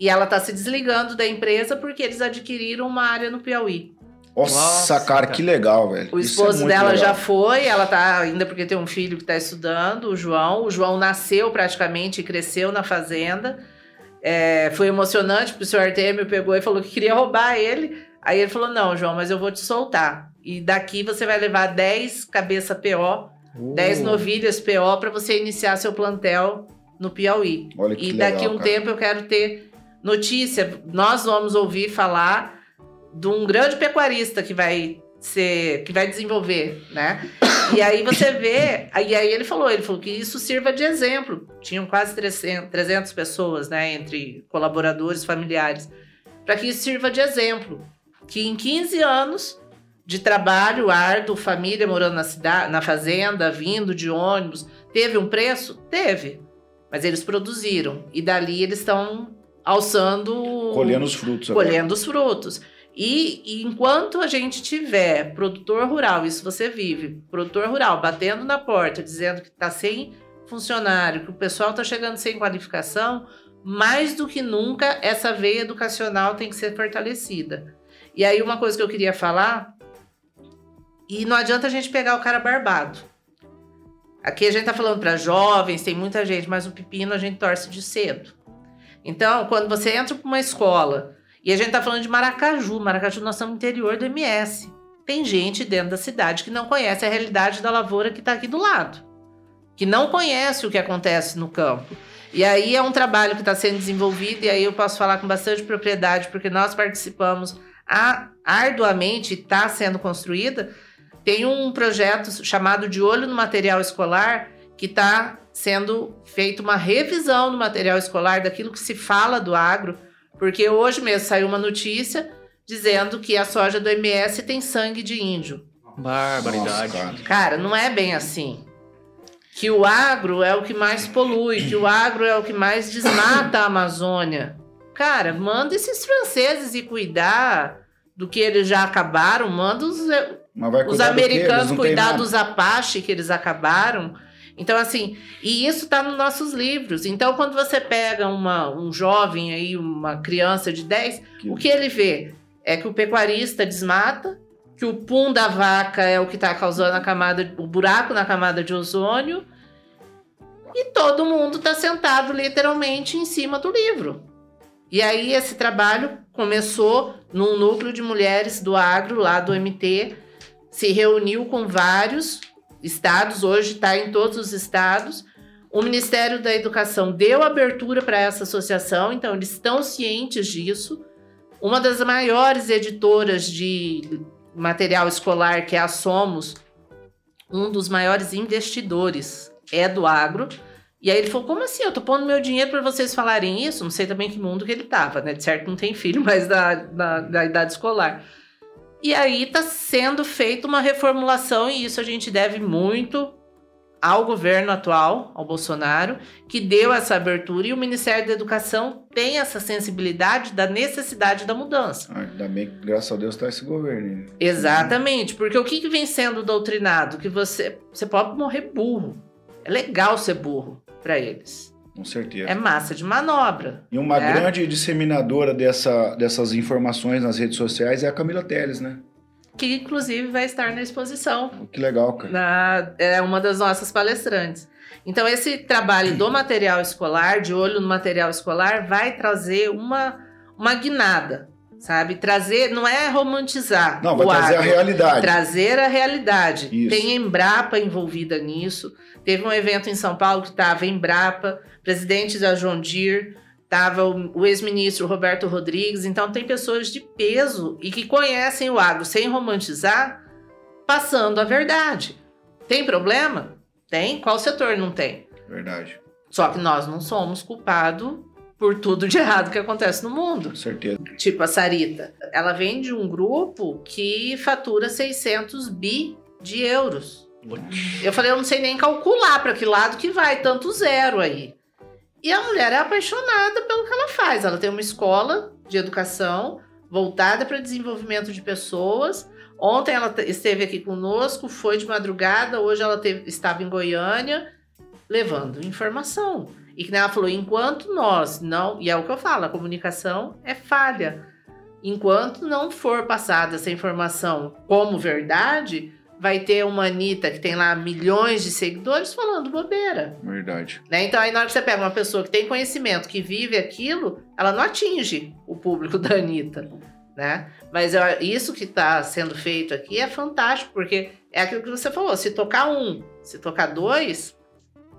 e ela está se desligando da empresa porque eles adquiriram uma área no Piauí. Nossa, Nossa, cara, cara. que legal, velho. O Isso é esposo muito dela legal. já foi, ela tá ainda porque tem um filho que está estudando, o João. O João nasceu praticamente e cresceu na fazenda. É, foi emocionante, porque o senhor Artemio pegou e falou que queria roubar ele. Aí ele falou: Não, João, mas eu vou te soltar. E daqui você vai levar 10 cabeça PO, Uh. 10 novilhas PO para você iniciar seu plantel no Piauí. Olha que E legal, daqui a um cara. tempo eu quero ter notícia. Nós vamos ouvir falar de um grande pecuarista que vai ser, que vai desenvolver, né? E aí você vê, e aí ele falou, ele falou que isso sirva de exemplo. Tinham quase 300, 300 pessoas, né, entre colaboradores, familiares, para que isso sirva de exemplo, que em 15 anos de trabalho árduo, família morando na cidade, na fazenda, vindo de ônibus, teve um preço? Teve. Mas eles produziram e dali eles estão alçando Colhendo os frutos. agora. colhendo os frutos. E, e enquanto a gente tiver produtor rural, isso você vive, produtor rural batendo na porta, dizendo que está sem funcionário, que o pessoal está chegando sem qualificação, mais do que nunca essa veia educacional tem que ser fortalecida. E aí uma coisa que eu queria falar, e não adianta a gente pegar o cara barbado. Aqui a gente tá falando para jovens, tem muita gente, mas o pepino a gente torce de cedo. Então, quando você entra para uma escola e a gente tá falando de Maracaju, Maracaju nós interior do MS. Tem gente dentro da cidade que não conhece a realidade da lavoura que está aqui do lado, que não conhece o que acontece no campo. E aí é um trabalho que está sendo desenvolvido e aí eu posso falar com bastante propriedade porque nós participamos a- arduamente, está sendo construída. Tem um projeto chamado de Olho no Material Escolar que está sendo feita uma revisão do material escolar daquilo que se fala do agro, porque hoje mesmo saiu uma notícia dizendo que a soja do MS tem sangue de índio. Barbaridade. Nossa, cara. Cara, não é bem assim. Que o agro é o que mais polui, que o agro é o que mais desmata a Amazônia. Cara, manda esses franceses ir cuidar do que eles já acabaram, manda os, os americanos cuidar dos Apache que eles acabaram. Então, assim, e isso está nos nossos livros. Então, quando você pega uma, um jovem aí, uma criança de 10, Que- o que ele vê é que o pecuarista desmata, que o pum da vaca é o que está causando a camada, o buraco na camada de ozônio, e todo mundo está sentado literalmente em cima do livro. E aí esse trabalho começou num núcleo de mulheres do agro, lá do MT, se reuniu com vários estados, hoje está em todos os estados. O Ministério da Educação deu abertura para essa associação, então eles estão cientes disso. Uma das maiores editoras de material escolar, que é a Somos, um dos maiores investidores é do agro. E aí ele falou: como assim? Eu tô pondo meu dinheiro para vocês falarem isso? Não sei também que mundo que ele tava, né? De certo, não tem filho, mas da, da, da idade escolar. E aí está sendo feita uma reformulação, e isso a gente deve muito ao governo atual, ao Bolsonaro, que deu essa abertura e o Ministério da Educação tem essa sensibilidade da necessidade da mudança. Ah, ainda bem que, graças a Deus, está esse governo. Exatamente, porque o que, que vem sendo doutrinado? Que você, você pode morrer burro. É legal ser burro para eles. Com certeza. É massa de manobra. E uma né? grande disseminadora dessa, dessas informações nas redes sociais é a Camila Teles, né? Que inclusive vai estar na exposição. Que legal, cara. Na, é uma das nossas palestrantes. Então, esse trabalho do material escolar, de olho no material escolar, vai trazer uma, uma guinada, sabe? Trazer, não é romantizar. Não, vai trazer a agro, realidade. Trazer a realidade. Isso. Tem Embrapa envolvida nisso. Teve um evento em São Paulo que estava Embrapa, presidente da John Deere, estava o, o ex-ministro Roberto Rodrigues. Então, tem pessoas de peso e que conhecem o agro sem romantizar, passando a verdade. Tem problema? Tem. Qual setor não tem? Verdade. Só que nós não somos culpados por tudo de errado que acontece no mundo. Com certeza. Tipo a Sarita. Ela vem de um grupo que fatura 600 bi de euros. Eu falei, eu não sei nem calcular para que lado que vai tanto zero aí. E a mulher é apaixonada pelo que ela faz. Ela tem uma escola de educação voltada para desenvolvimento de pessoas. Ontem ela te- esteve aqui conosco, foi de madrugada, hoje ela teve- estava em Goiânia levando informação. E que ela falou, enquanto nós não, e é o que eu falo, a comunicação é falha. Enquanto não for passada essa informação como verdade, vai ter uma Anitta que tem lá milhões de seguidores falando bobeira. Verdade. Né? Então, aí na hora que você pega uma pessoa que tem conhecimento, que vive aquilo, ela não atinge o público da Anitta. Né? Mas eu- isso que está sendo feito aqui é fantástico, porque é aquilo que você falou: se tocar um, se tocar dois,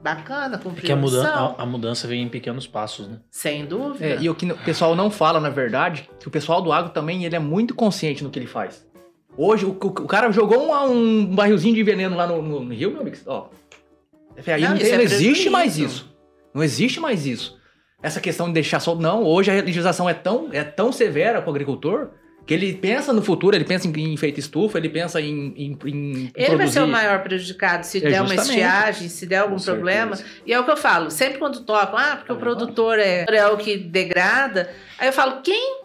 bacana, É cumprir que a, a mudan missão. a, a mudança vem em pequenos passos, né? Sem dúvida. É, e o que o pessoal não fala, na verdade, que o pessoal do agro também ele é muito consciente no que ele faz. Hoje, o, o- o cara jogou um, um barrilzinho de veneno lá no, no- no rio, meu amigo. Ó. Aí Não, não, tem- é não existe mais isso. Não existe mais isso. Essa questão de deixar solto. Não, hoje a legislação é tão, é tão severa para o agricultor que ele pensa no futuro, ele pensa em, em feito estufa, ele pensa em, em, em Ele vai produzir. ser o maior prejudicado se É, der uma justamente. estiagem, se der algum Com problema. certeza. E é o que eu falo, sempre quando tocam, ah, porque o Ah, produtor é, é o que degrada. Aí eu falo, quem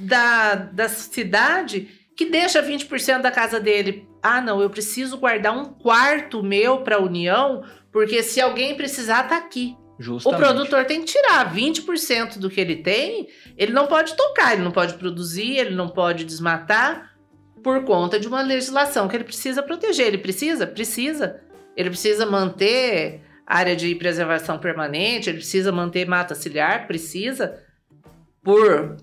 da, da cidade que deixa 20% da casa dele? Ah, não, eu preciso guardar um quarto meu para a União, porque se alguém precisar, tá aqui. O Justamente. produtor tem que tirar 20% do que ele tem, ele não pode tocar, ele não pode produzir, ele não pode desmatar por conta de uma legislação que ele precisa proteger. Ele precisa? Precisa. Ele precisa manter área de preservação permanente, ele precisa manter mata ciliar, precisa por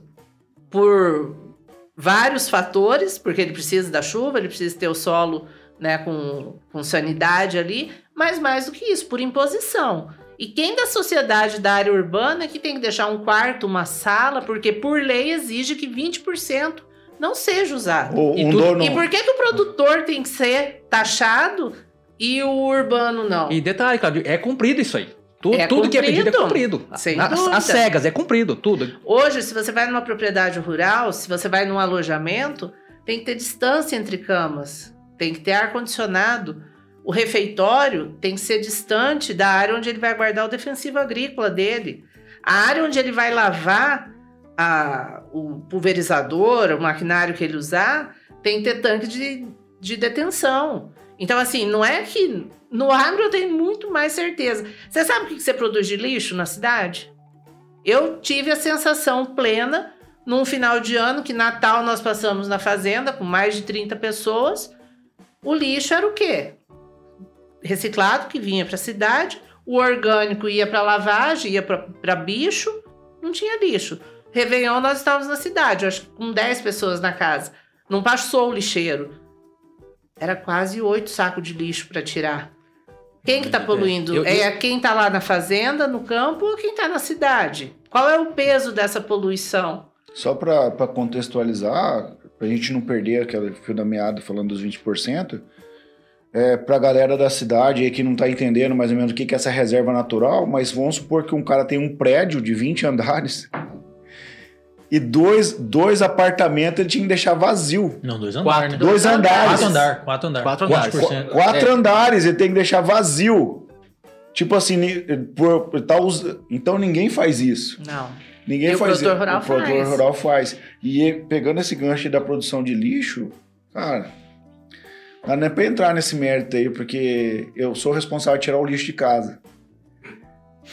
por vários fatores, porque ele precisa da chuva, ele precisa ter o solo né, com, com sanidade ali, mas mais do que isso, por imposição. E quem da sociedade da área urbana é que tem que deixar um quarto, uma sala, porque por lei exige que 20% não seja usado. Ou E um dono. E por que, que o produtor tem que ser taxado e o urbano não? E detalhe, Claudio, é cumprido isso aí. Tudo, É tudo que é pedido é cumprido. cumprido. Sem As- dúvida. As cegas, é cumprido, tudo. Hoje, se você vai numa propriedade rural, se você vai num alojamento, tem que ter distância entre camas, tem que ter ar-condicionado. O refeitório tem que ser distante da área onde ele vai guardar o defensivo agrícola dele. A área onde ele vai lavar a- o pulverizador, o maquinário que ele usar, tem que ter tanque de, de detenção. Então, assim, não é que. No agro eu tenho muito mais certeza. Você sabe o que você produz de lixo na cidade? Eu tive a sensação plena num final de ano que Natal nós passamos na fazenda com mais de 30 pessoas. O lixo era o quê? Reciclado que vinha para a cidade, o orgânico ia para lavagem, ia para bicho, não tinha lixo. Réveillon nós estávamos na cidade, acho que com 10 pessoas na casa. Não passou o lixeiro. Era quase oito sacos de lixo para tirar. Quem que tá poluindo? Eu- eu- É quem tá lá na fazenda, no campo, ou quem tá na cidade? Qual é o peso dessa poluição? Só para contextualizar, para a gente não perder aquele fio da meada falando dos 20%, é, para a galera da cidade aí que não está entendendo mais ou menos o que, que é essa reserva natural, mas vamos supor que um cara tem um prédio de 20 andares e dois, dois apartamentos ele tinha que deixar vazio. Não, dois Quatro. andares. né? Dois andares. Quatro andares. Quatro andares. Quatro Qua- andares. qua- 20%. Quatro É. andares ele tem que deixar vazio. Tipo assim, por, tá us- então ninguém faz isso. Não. Ninguém E o faz produtor isso. rural o produtor faz. rural faz. E pegando esse gancho da produção de lixo, cara, não é pra entrar nesse mérito aí, porque eu sou responsável de tirar o lixo de casa.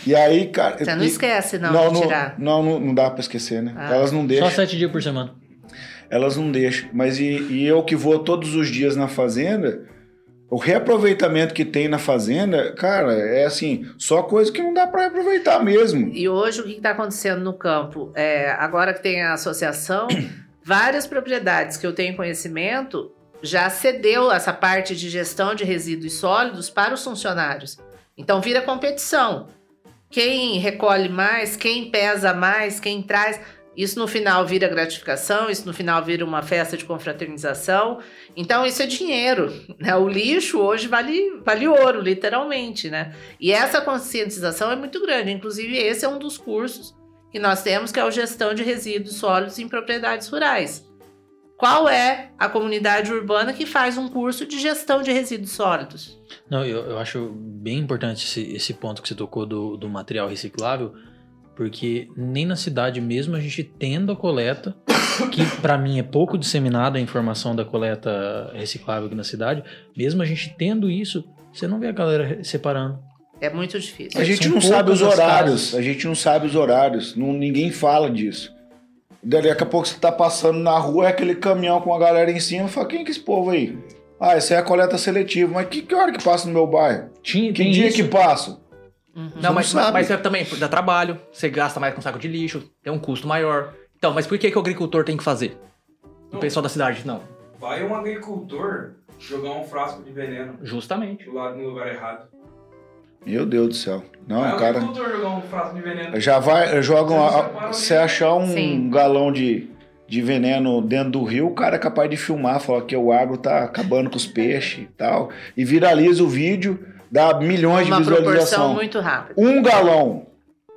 E aí, cara. Você não e- esquece, não, não, de não, tirar. não, não, não dá pra esquecer, né? Ah. Elas não Só deixam. sete dias por semana. Elas não deixam. Mas e, e eu que vou todos os dias na fazenda, o reaproveitamento que tem na fazenda, cara, é assim, só coisa que não dá pra aproveitar mesmo. E hoje o que está acontecendo no campo? É, agora que tem a associação, *coughs* várias propriedades que eu tenho conhecimento já cedeu essa parte de gestão de resíduos sólidos para os funcionários. Então vira competição. Quem recolhe mais, quem pesa mais, quem traz. Isso no final vira gratificação, isso no final vira uma festa de confraternização. Então isso é dinheiro. Né? O lixo hoje vale, vale ouro, literalmente. Né? E essa conscientização é muito grande. Inclusive, esse é um dos cursos que nós temos, que é o Gestão de Resíduos Sólidos em Propriedades Rurais. Qual é a comunidade urbana que faz um curso de gestão de resíduos sólidos? Não, eu, eu acho bem importante esse, esse ponto que você tocou do, do material reciclável, porque nem na cidade mesmo a gente tendo a coleta, que para mim é pouco disseminada a informação da coleta reciclável aqui na cidade, mesmo a gente tendo isso, você não vê a galera separando. É muito difícil. A gente São não sabe os horários, casas. a gente não sabe os horários, não, ninguém fala disso. Daí, Daqui a pouco você tá passando na rua, é aquele caminhão com a galera em cima, fala, quem que é esse povo aí? Ah, isso aí é a coleta seletiva, mas que, que hora que passa no meu bairro? Tinha, Que tem dia isso. que passa? Uhum. Não, mas, não sabe. mas é também dá trabalho, você gasta mais com saco de lixo, tem um custo maior. Então, mas por que, que o agricultor tem que fazer? O Não. pessoal da cidade, não. Vai um agricultor jogar um frasco de veneno Justamente. do lado no lugar errado. Meu Deus do céu. Não, um cara um frasco de veneno. já vai, joga uma, lixo. achar um Sim. galão de, de veneno dentro do rio, o cara é capaz de filmar, falar que o agro tá acabando com os *laughs* peixes e tal, e viraliza o vídeo, dá milhões Uma de proporção visualização. muito rápida. Um galão.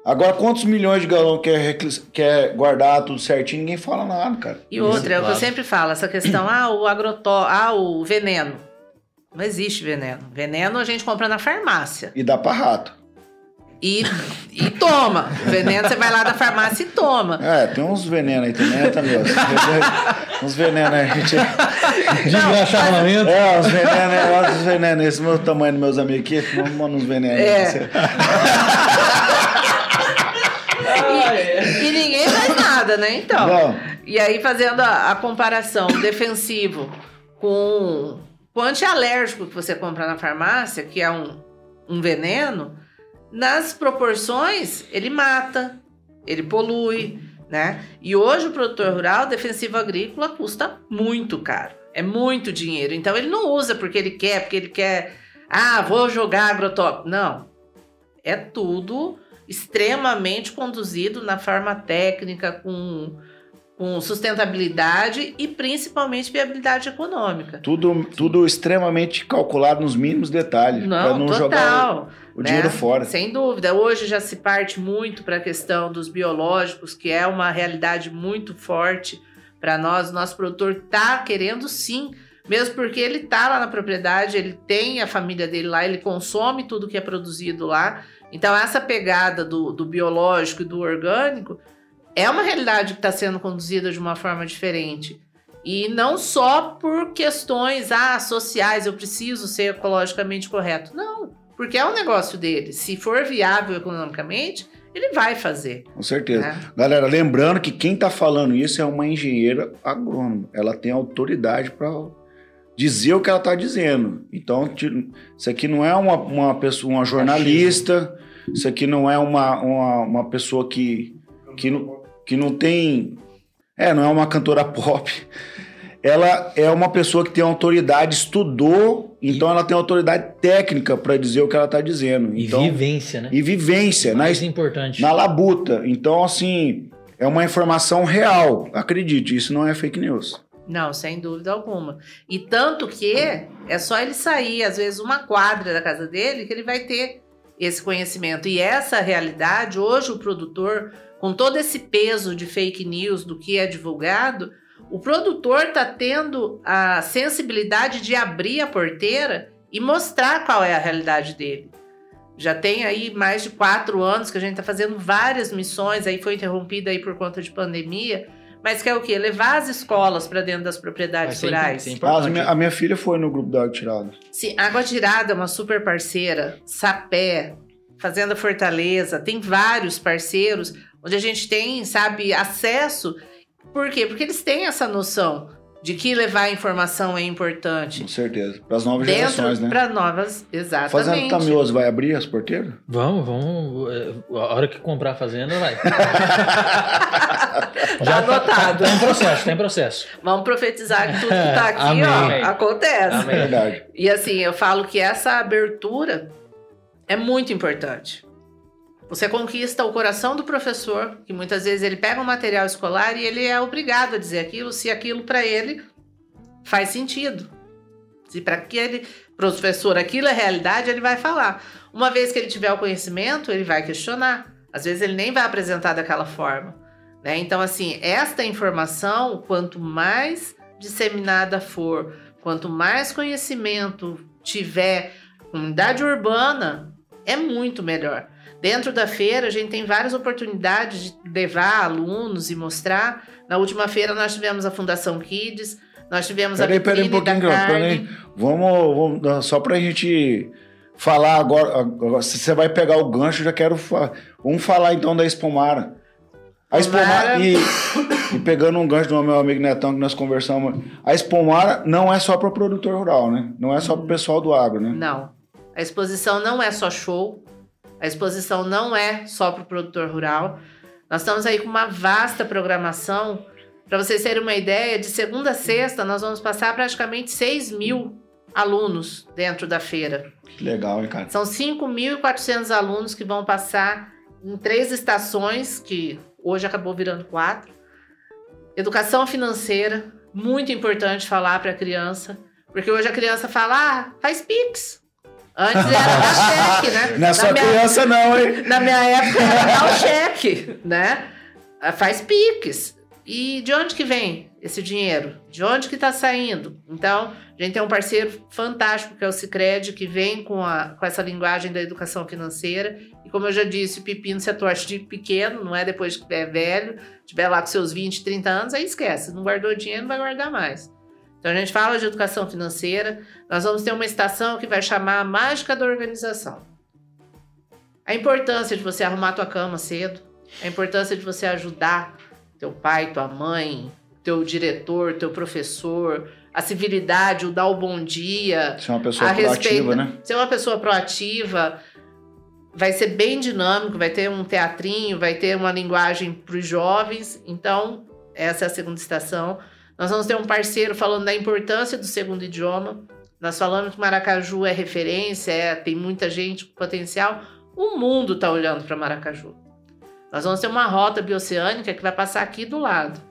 Agora, quantos milhões de galão quer, quer guardar tudo certinho? Ninguém fala nada, cara. E outra, é o que eu sempre falo, essa questão, ah, o agrotó, ah, o veneno. Não existe veneno. Veneno a gente compra na farmácia. E dá pra rato. E, e toma. Veneno você vai lá da farmácia e toma. É, tem uns venenos aí também, né, Tamil? uns venenos aí, a gente. Desgraçamento. É, uns venenos, é, uns venenos. Esse meu tamanho dos meus amigos aqui, manda uns venenos. aí É. pra você. E ninguém faz nada, né? Então. Não, E aí, fazendo a, a comparação defensivo com o antialérgico que você compra na farmácia, que é um, um veneno, nas proporções ele mata, ele polui, né? E hoje o produtor rural defensivo agrícola custa muito caro. É muito dinheiro. Então ele não usa porque ele quer, porque ele quer. Ah, vou jogar agrotóxico. Não. É tudo extremamente conduzido na forma técnica, com, com sustentabilidade e principalmente viabilidade econômica. tudo, tudo extremamente calculado nos mínimos detalhes. pra Não, não jogar total. o, o né? dinheiro fora. Sem dúvida. Hoje já se parte muito para a questão dos biológicos, que é uma realidade muito forte para nós. O nosso produtor está querendo sim, mesmo porque ele está lá na propriedade, ele tem a família dele lá, ele consome tudo que é produzido lá. Então, essa pegada do, do biológico e do orgânico é uma realidade que está sendo conduzida de uma forma diferente. E não só por questões ah, sociais, eu preciso ser ecologicamente correto. Não, porque é um negócio dele. Se for viável economicamente, ele vai fazer. Com certeza. né? Galera, lembrando que quem tá falando isso é uma engenheira agrônoma. Ela tem autoridade para dizer o que ela tá dizendo. Então, isso aqui não é uma, uma pessoa, uma jornalista, isso aqui não é uma, uma, uma pessoa que, que, não, que não tem. É, não é uma cantora pop. Ela é uma pessoa que tem autoridade, estudou, então ela tem autoridade técnica para dizer o que ela tá dizendo. E Então, vivência, né? e vivência, na Mais importante. na labuta. Então, assim, é uma informação real. Acredite, isso não é fake news. Não, sem dúvida alguma. E tanto que é só ele sair, às vezes, uma quadra da casa dele, que ele vai ter esse conhecimento. E essa realidade, hoje, o produtor, com todo esse peso de fake news do que é divulgado, o produtor está tendo a sensibilidade de abrir a porteira e mostrar qual é a realidade dele. Já tem aí mais de quatro anos que a gente está fazendo várias missões, aí foi interrompida aí por conta de pandemia, mas que é o quê? Levar as escolas para dentro das propriedades rurais. sim, sim. Ah, a, minha, a minha filha foi no grupo da Água Tirada. Sim, Água Tirada é uma super parceira, Sapé, Fazenda Fortaleza, tem vários parceiros onde a gente tem, sabe, acesso. Por quê? Porque eles têm essa noção de que levar informação é importante. Com certeza. Para as novas Dentro gerações, né? para novas, Fazenda exatamente. Tamioso vai abrir as porteiras? Vamos, vamos. é, A hora que comprar a fazenda, vai. *laughs* Tá anotado. Tem processo, tem processo. Vamos profetizar que tudo que tá aqui, *laughs* Amém. ó, acontece. Amém. Verdade. E assim, eu falo que essa abertura é muito importante. Você conquista o coração do professor, que muitas vezes ele pega um material escolar e ele é obrigado a dizer aquilo se aquilo para ele faz sentido. Se para aquele professor aquilo é realidade, ele vai falar. Uma vez que ele tiver o conhecimento, ele vai questionar. Às vezes ele nem vai apresentar daquela forma. Né? Então, assim, esta informação, quanto mais disseminada for, quanto mais conhecimento tiver, comunidade urbana, é muito melhor. Dentro da feira, a gente tem várias oportunidades de levar alunos e mostrar. Na última feira, nós tivemos a Fundação Kids, nós tivemos Peraí, a peraí um vitrine pouquinho, peraí. Vamos, vamos, só pra gente falar agora, se você vai pegar o gancho, já quero fa- vamos falar então da Espumara. A Espumara, Espumara. e, e pegando um gancho do meu amigo Netão que nós conversamos, a Espumara não é só para o produtor rural, né? Não é só para o pessoal do agro, né? Não. A exposição não é só show. A exposição não é só para o produtor rural. Nós estamos aí com uma vasta programação. Para vocês terem uma ideia, de segunda a sexta, nós vamos passar praticamente 6 mil alunos dentro da feira. Que legal, hein, cara? São 5.400 alunos que vão passar em três estações, que hoje acabou virando quatro. Educação financeira, muito importante falar para a criança, porque hoje a criança fala, ah, faz Pix. Antes era *laughs* cheque, né? Não é só Na minha- criança não, hein? na minha época era dar o cheque, né? Ah, Faz piques. E de onde que vem esse dinheiro? De onde que está saindo? Então, a gente tem um parceiro fantástico que é o Cicred, que vem com, a, com essa linguagem da educação financeira. E como eu já disse, o pepino se torce de pequeno, não é depois que é velho, tiver lá com seus 20, 30 anos, aí esquece. Não guardou dinheiro, não vai guardar mais. Então a gente fala de educação financeira. Nós vamos ter uma estação que vai chamar a mágica da organização. A importância de você arrumar tua cama cedo, a importância de você ajudar teu pai, tua mãe, teu diretor, teu professor, a civilidade, o dar o bom dia, é uma pessoa a proativa, respeito, né? ser uma pessoa proativa, vai ser bem dinâmico, vai ter um teatrinho, vai ter uma linguagem para os jovens. Então, essa é a segunda estação. Nós vamos ter um parceiro falando da importância do segundo idioma. Nós falamos que Maracaju é referência, é, tem muita gente com potencial. O mundo está olhando para Maracaju. Nós vamos ter uma rota bioceânica que vai passar aqui do lado.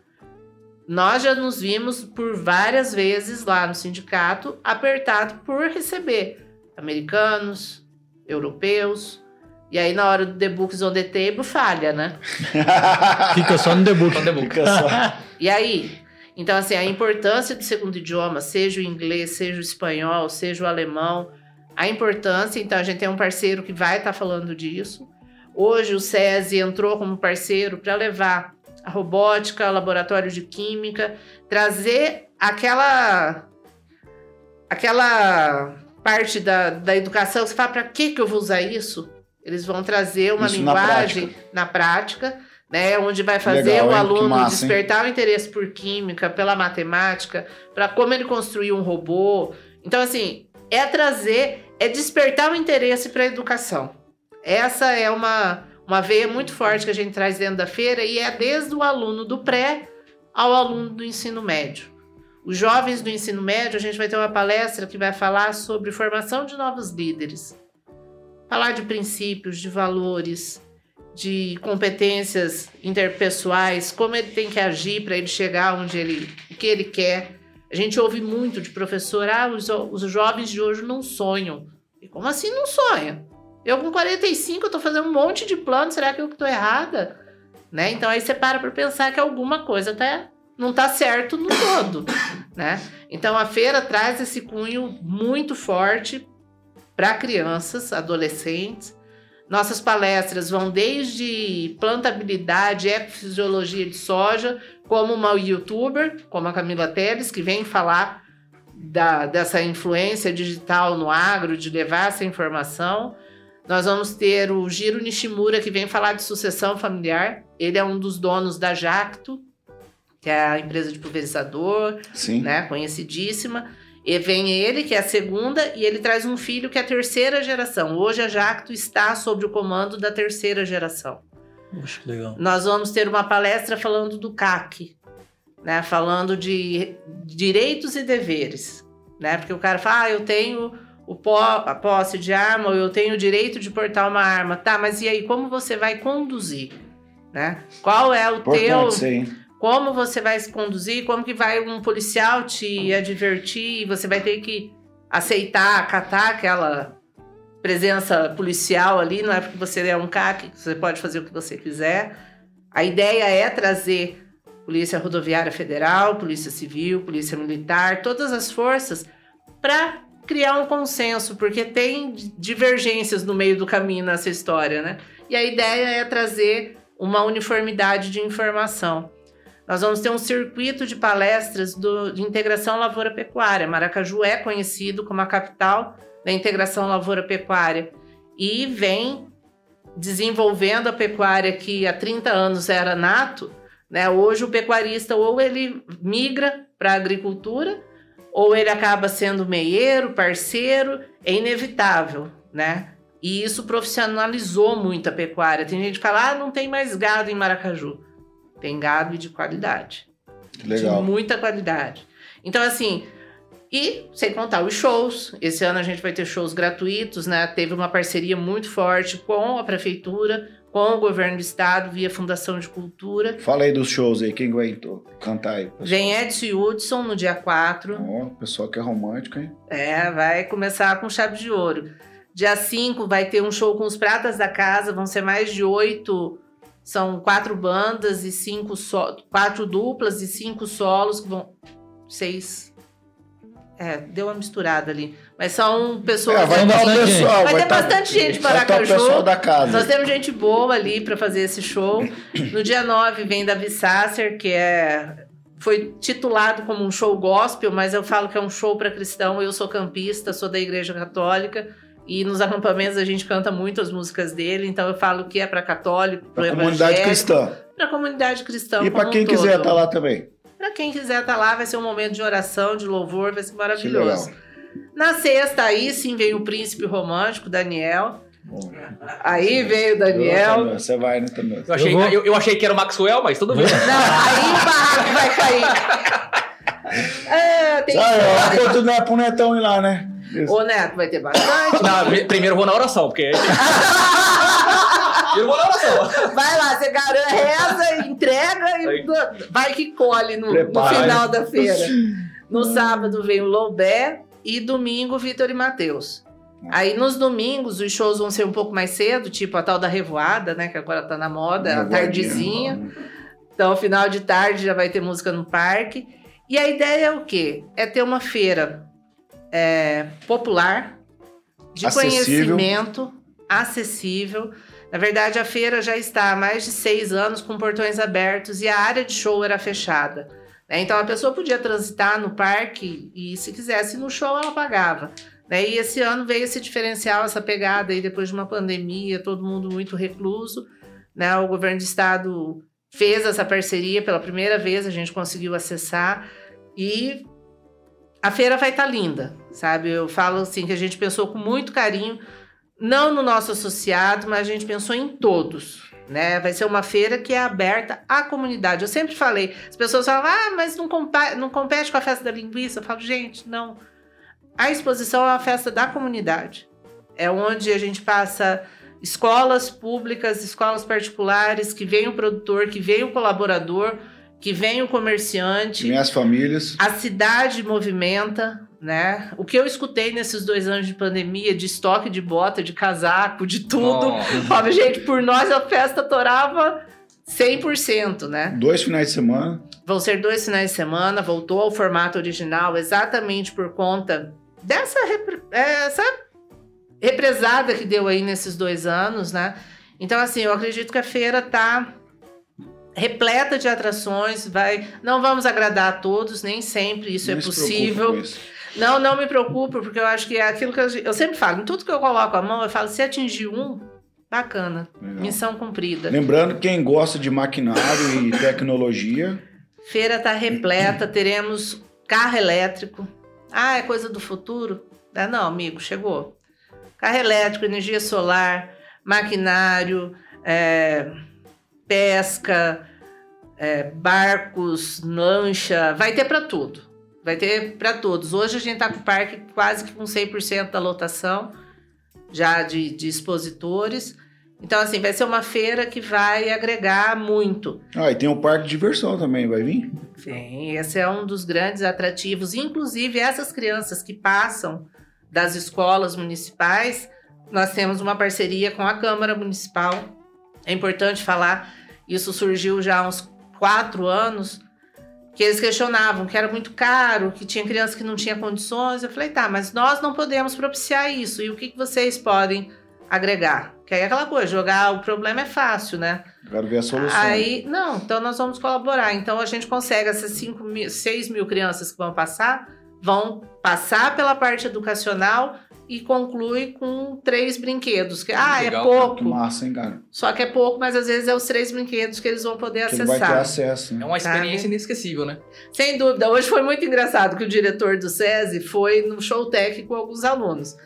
Nós já nos vimos por várias vezes lá no sindicato apertado por receber americanos, europeus. E aí, na hora do The Books on the Table, falha, né? *laughs* Fica só no. Só debug. Fica só. E aí? Então, assim, a importância do segundo idioma, seja o inglês, seja o espanhol, seja o alemão, a importância. Então, a gente tem um parceiro que vai estar falando disso. Hoje, o SESI entrou como parceiro para levar a robótica, o laboratório de química, trazer aquela aquela parte da, da educação você fala, para que, que eu vou usar isso? Eles vão trazer uma Isso na linguagem na prática, né, onde vai fazer Legal, o hein? Aluno massa, hein? despertar o interesse por química, pela matemática, para como ele construir um robô. Então, assim, é trazer, é despertar o interesse para a educação. Essa é uma, uma veia muito forte que a gente traz dentro da feira e é desde o aluno do pré ao aluno do ensino médio. Os jovens do ensino médio, a gente vai ter uma palestra que vai falar sobre formação de novos líderes. Falar de princípios, de valores. De competências interpessoais, como ele tem que agir para ele chegar onde ele, o que ele quer. A gente ouve muito de professor, ah, os, os jovens de hoje não sonham. E como assim não sonha? Eu com 45 eu fazendo um monte de plano, será que eu tô errada? Né? Então aí você para para pensar que alguma coisa tá, não tá certo no todo, *coughs* né? Então a feira traz esse cunho muito forte para crianças, adolescentes. Nossas palestras vão desde plantabilidade, ecofisiologia de soja, como uma youtuber, como a Camila Teles, que vem falar da, dessa influência digital no agro, de levar essa informação. Nós vamos ter o Giro Nishimura, que vem falar de sucessão familiar. Ele é um dos donos da Jacto, que é a empresa de pulverizador, Sim. né, conhecidíssima. E vem ele, que é a segunda, e ele traz um filho que é a terceira geração. Hoje a Jacto está sob o comando da terceira geração. Poxa, que legal. Nós vamos ter uma palestra falando do CAC, né? Falando de direitos e deveres, né? Porque o cara fala, ah, eu tenho o po a posse de arma, ou eu tenho o direito de portar uma arma. Tá, mas e aí, como você vai conduzir? Né? Qual é o Importante teu hein? Como você vai se conduzir, como que vai um policial te advertir, você vai ter que aceitar, acatar aquela presença policial ali, não é porque você é um CAC que você pode fazer o que você quiser. A ideia é trazer Polícia Rodoviária Federal, Polícia Civil, Polícia Militar, todas as forças para criar um consenso, porque tem divergências no meio do caminho nessa história, né? E a ideia é trazer uma uniformidade de informação. Nós vamos ter um circuito de palestras do- de integração lavoura-pecuária. Maracaju é conhecido como a capital da integração lavoura-pecuária e vem desenvolvendo a pecuária que há 30 anos era nato. Né? Hoje o pecuarista ou ele migra para a agricultura ou ele acaba sendo meieiro, parceiro, é inevitável, né? E isso profissionalizou muito a pecuária. Tem gente que fala, ah, não tem mais gado em Maracaju. Tem gado e de qualidade. Legal. De muita qualidade. Então, assim, e sem contar os shows. Esse ano a gente vai ter shows gratuitos, né? Teve uma parceria muito forte com a prefeitura, com o governo do estado, via Fundação de Cultura. Fala aí dos shows aí, quem aguentou? Cantar aí. pessoal. Vem Edson Hudson no dia 4. Ó, pessoal que é romântico, hein? É, vai começar com chave de ouro. Dia 5 vai ter um show com os pratas da casa, vão ser mais de oito. São quatro bandas e cinco so... quatro duplas e cinco solos que vão. Seis. É, deu uma misturada ali. Mas são pessoas. É, vai dar bastante pessoal. Vai ter tá- bastante gente vai tá o pessoal da casa. Nós temos gente boa ali para fazer esse show. No dia 9 vem Davi Sasser, que é foi titulado como um show gospel, mas eu falo que é um show para cristão. Eu sou campista, sou da Igreja Católica e nos acampamentos a gente canta muito as músicas dele, então eu falo que é para católico, para Pra comunidade cristã. para comunidade cristã. E pra como quem um quiser estar lá também. Para quem quiser estar lá, vai ser um momento de oração, de louvor, vai ser maravilhoso. Na sexta, aí sim veio o príncipe romântico, Daniel. Bom, Aí veio o Daniel. Você vai, né, também? Eu achei, Eu eu, eu achei que era o Maxwell, mas tudo bem. Não, aí o barraco vai cair. É, *laughs* tem Ah, é, tu não é pro Netão ir lá, né? Isso. Ô, Neto, vai ter bastante. Não, pri- primeiro vou na oração, porque. *laughs* eu vou na oração. Vai lá, você garante, reza, entrega e vai que colhe no, no final da feira. No sábado vem o Loubé e domingo Vitor e Matheus. Aí nos domingos os shows vão ser um pouco mais cedo, tipo a tal da revoada, né? Que agora tá na moda, a tardezinha. Então, final de tarde já vai ter música no parque. E a ideia é o quê? É ter uma feira é, popular, de Acessível. conhecimento, acessível. Na verdade, a feira já está há mais de seis anos com portões abertos e a área de show era fechada. né? Então, a pessoa podia transitar no parque e, se quisesse no show, ela pagava. né? E esse ano veio esse diferencial, essa pegada aí depois de uma pandemia, todo mundo muito recluso. Né? O governo do estado fez essa parceria pela primeira vez, a gente conseguiu acessar e a feira vai estar linda, sabe? Eu falo assim que a gente pensou com muito carinho, não no nosso associado, mas a gente pensou em todos. Né? Vai ser uma feira que é aberta à comunidade. Eu sempre falei, as pessoas falam, ah, mas não, não compete com a festa da linguiça. Eu falo, gente, não. A exposição é uma festa da comunidade. É onde a gente passa escolas públicas, escolas particulares, que vem o produtor, que vem o colaborador, que vem o comerciante. Minhas famílias. A cidade movimenta, né? O que eu escutei nesses dois anos de pandemia, de estoque de bota, de casaco, de tudo. Ó, gente, por nós a festa torava 100%, né? Dois finais de semana. Vão ser dois finais de semana, voltou ao formato original exatamente por conta dessa repre- essa represada que deu aí nesses dois anos, né? Então, assim, eu acredito que a feira tá repleta de atrações, vai... Não vamos agradar a todos, nem sempre isso Nem é possível. isso. Não, não me preocupo, porque eu acho que é aquilo que eu, eu sempre falo, em tudo que eu coloco a mão, eu falo, se atingir um, bacana, Legal. missão cumprida. Lembrando, quem gosta de maquinário e tecnologia, Feira tá repleta, teremos carro elétrico. Ah, é coisa do futuro? Ah, não, amigo, chegou. Carro elétrico, energia solar, maquinário, é, pesca, é, barcos, lancha, vai ter para tudo. Vai ter para todos. Hoje a gente tá com o parque quase que com 100% da lotação já de, de expositores. Então, assim, vai ser uma feira que vai agregar muito. Ah, e tem o parque de diversão também, vai vir? Sim, esse é um dos grandes atrativos. Inclusive, essas crianças que passam das escolas municipais, nós temos uma parceria com a Câmara Municipal. É importante falar, isso surgiu já há uns quatro anos, que eles questionavam que era muito caro, que tinha criança que não tinha condições. Eu falei, tá, mas nós não podemos propiciar isso. E o que, que vocês podem agregar? Que aí é aquela coisa, jogar o problema é fácil, né? Quero ver a solução. Aí, não, então nós vamos colaborar. Então a gente consegue essas 5 mil, 6 mil crianças que vão passar, vão passar pela parte educacional e conclui com três brinquedos. Que, ah, legal, é pouco. Que massa, hein, cara? Só que é pouco, mas às vezes é os três brinquedos que eles vão poder Que ele vai ter acessar. acesso, É né? uma experiência inesquecível, né? Sem dúvida. Hoje foi muito engraçado que o diretor do SESI foi no Showtech com alguns alunos.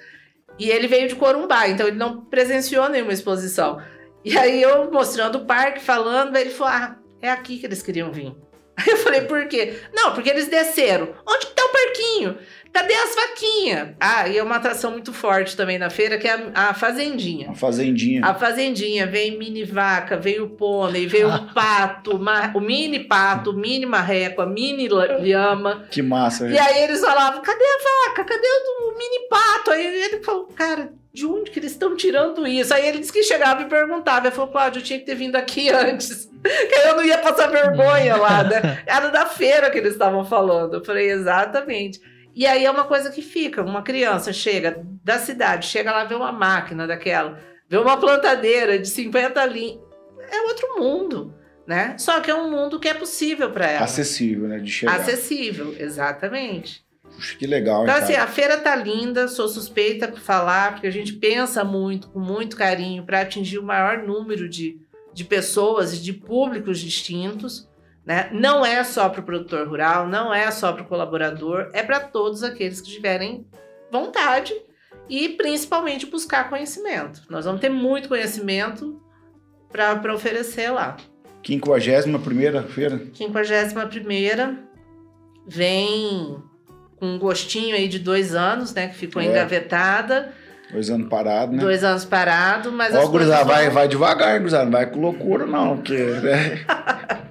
E ele veio de Corumbá, então ele não presenciou nenhuma exposição. E aí eu mostrando o parque, falando, ele falou: Ah, é aqui que eles queriam vir. Aí *laughs* eu falei, por quê? Não, porque eles desceram. Onde que tá o parquinho? Cadê as vaquinhas? Ah, e é uma atração muito forte também na feira, que é a, a Fazendinha. Uma fazendinha. A fazendinha vem mini vaca, veio o pônei, veio o *laughs* pato, ma- o mini pato, o mini marreco, a mini lhama. Que massa, E gente. aí eles falavam, cadê a vaca? Cadê o, mini pato? Aí ele falou, cara, de onde que eles estão tirando isso? Aí ele disse que chegava e perguntava. Ele falou, Cláudio, eu tinha que ter vindo aqui *laughs* antes. Que aí eu não ia passar vergonha lá, né? *laughs* Era da feira que eles estavam falando. Eu falei, exatamente. E aí é uma coisa que fica. Uma criança chega da cidade, chega lá, vê uma máquina daquela, vê uma plantadeira de 50 linhas. É outro mundo, né? Só que é um mundo que é possível para ela. Acessível, né? De chegar. Acessível, exatamente. Puxa, que legal, hein, Então, assim, cara? a feira tá linda, sou suspeita por falar, porque a gente pensa muito, com muito carinho, para atingir o maior número de, de pessoas e de públicos distintos. Né? Não é só para o produtor rural, não é só para o colaborador, é para todos aqueles que tiverem vontade e principalmente buscar conhecimento. Nós vamos ter muito conhecimento para oferecer lá. 51 primeira feira. 51 vem com um gostinho aí de dois anos, né? Que ficou É. engavetada, Dois anos parado, né? dois anos parado, mas Ó, gurizada, vai, vão- vai devagar, gurizada. Não vai com loucura, não. Porque, né? *laughs*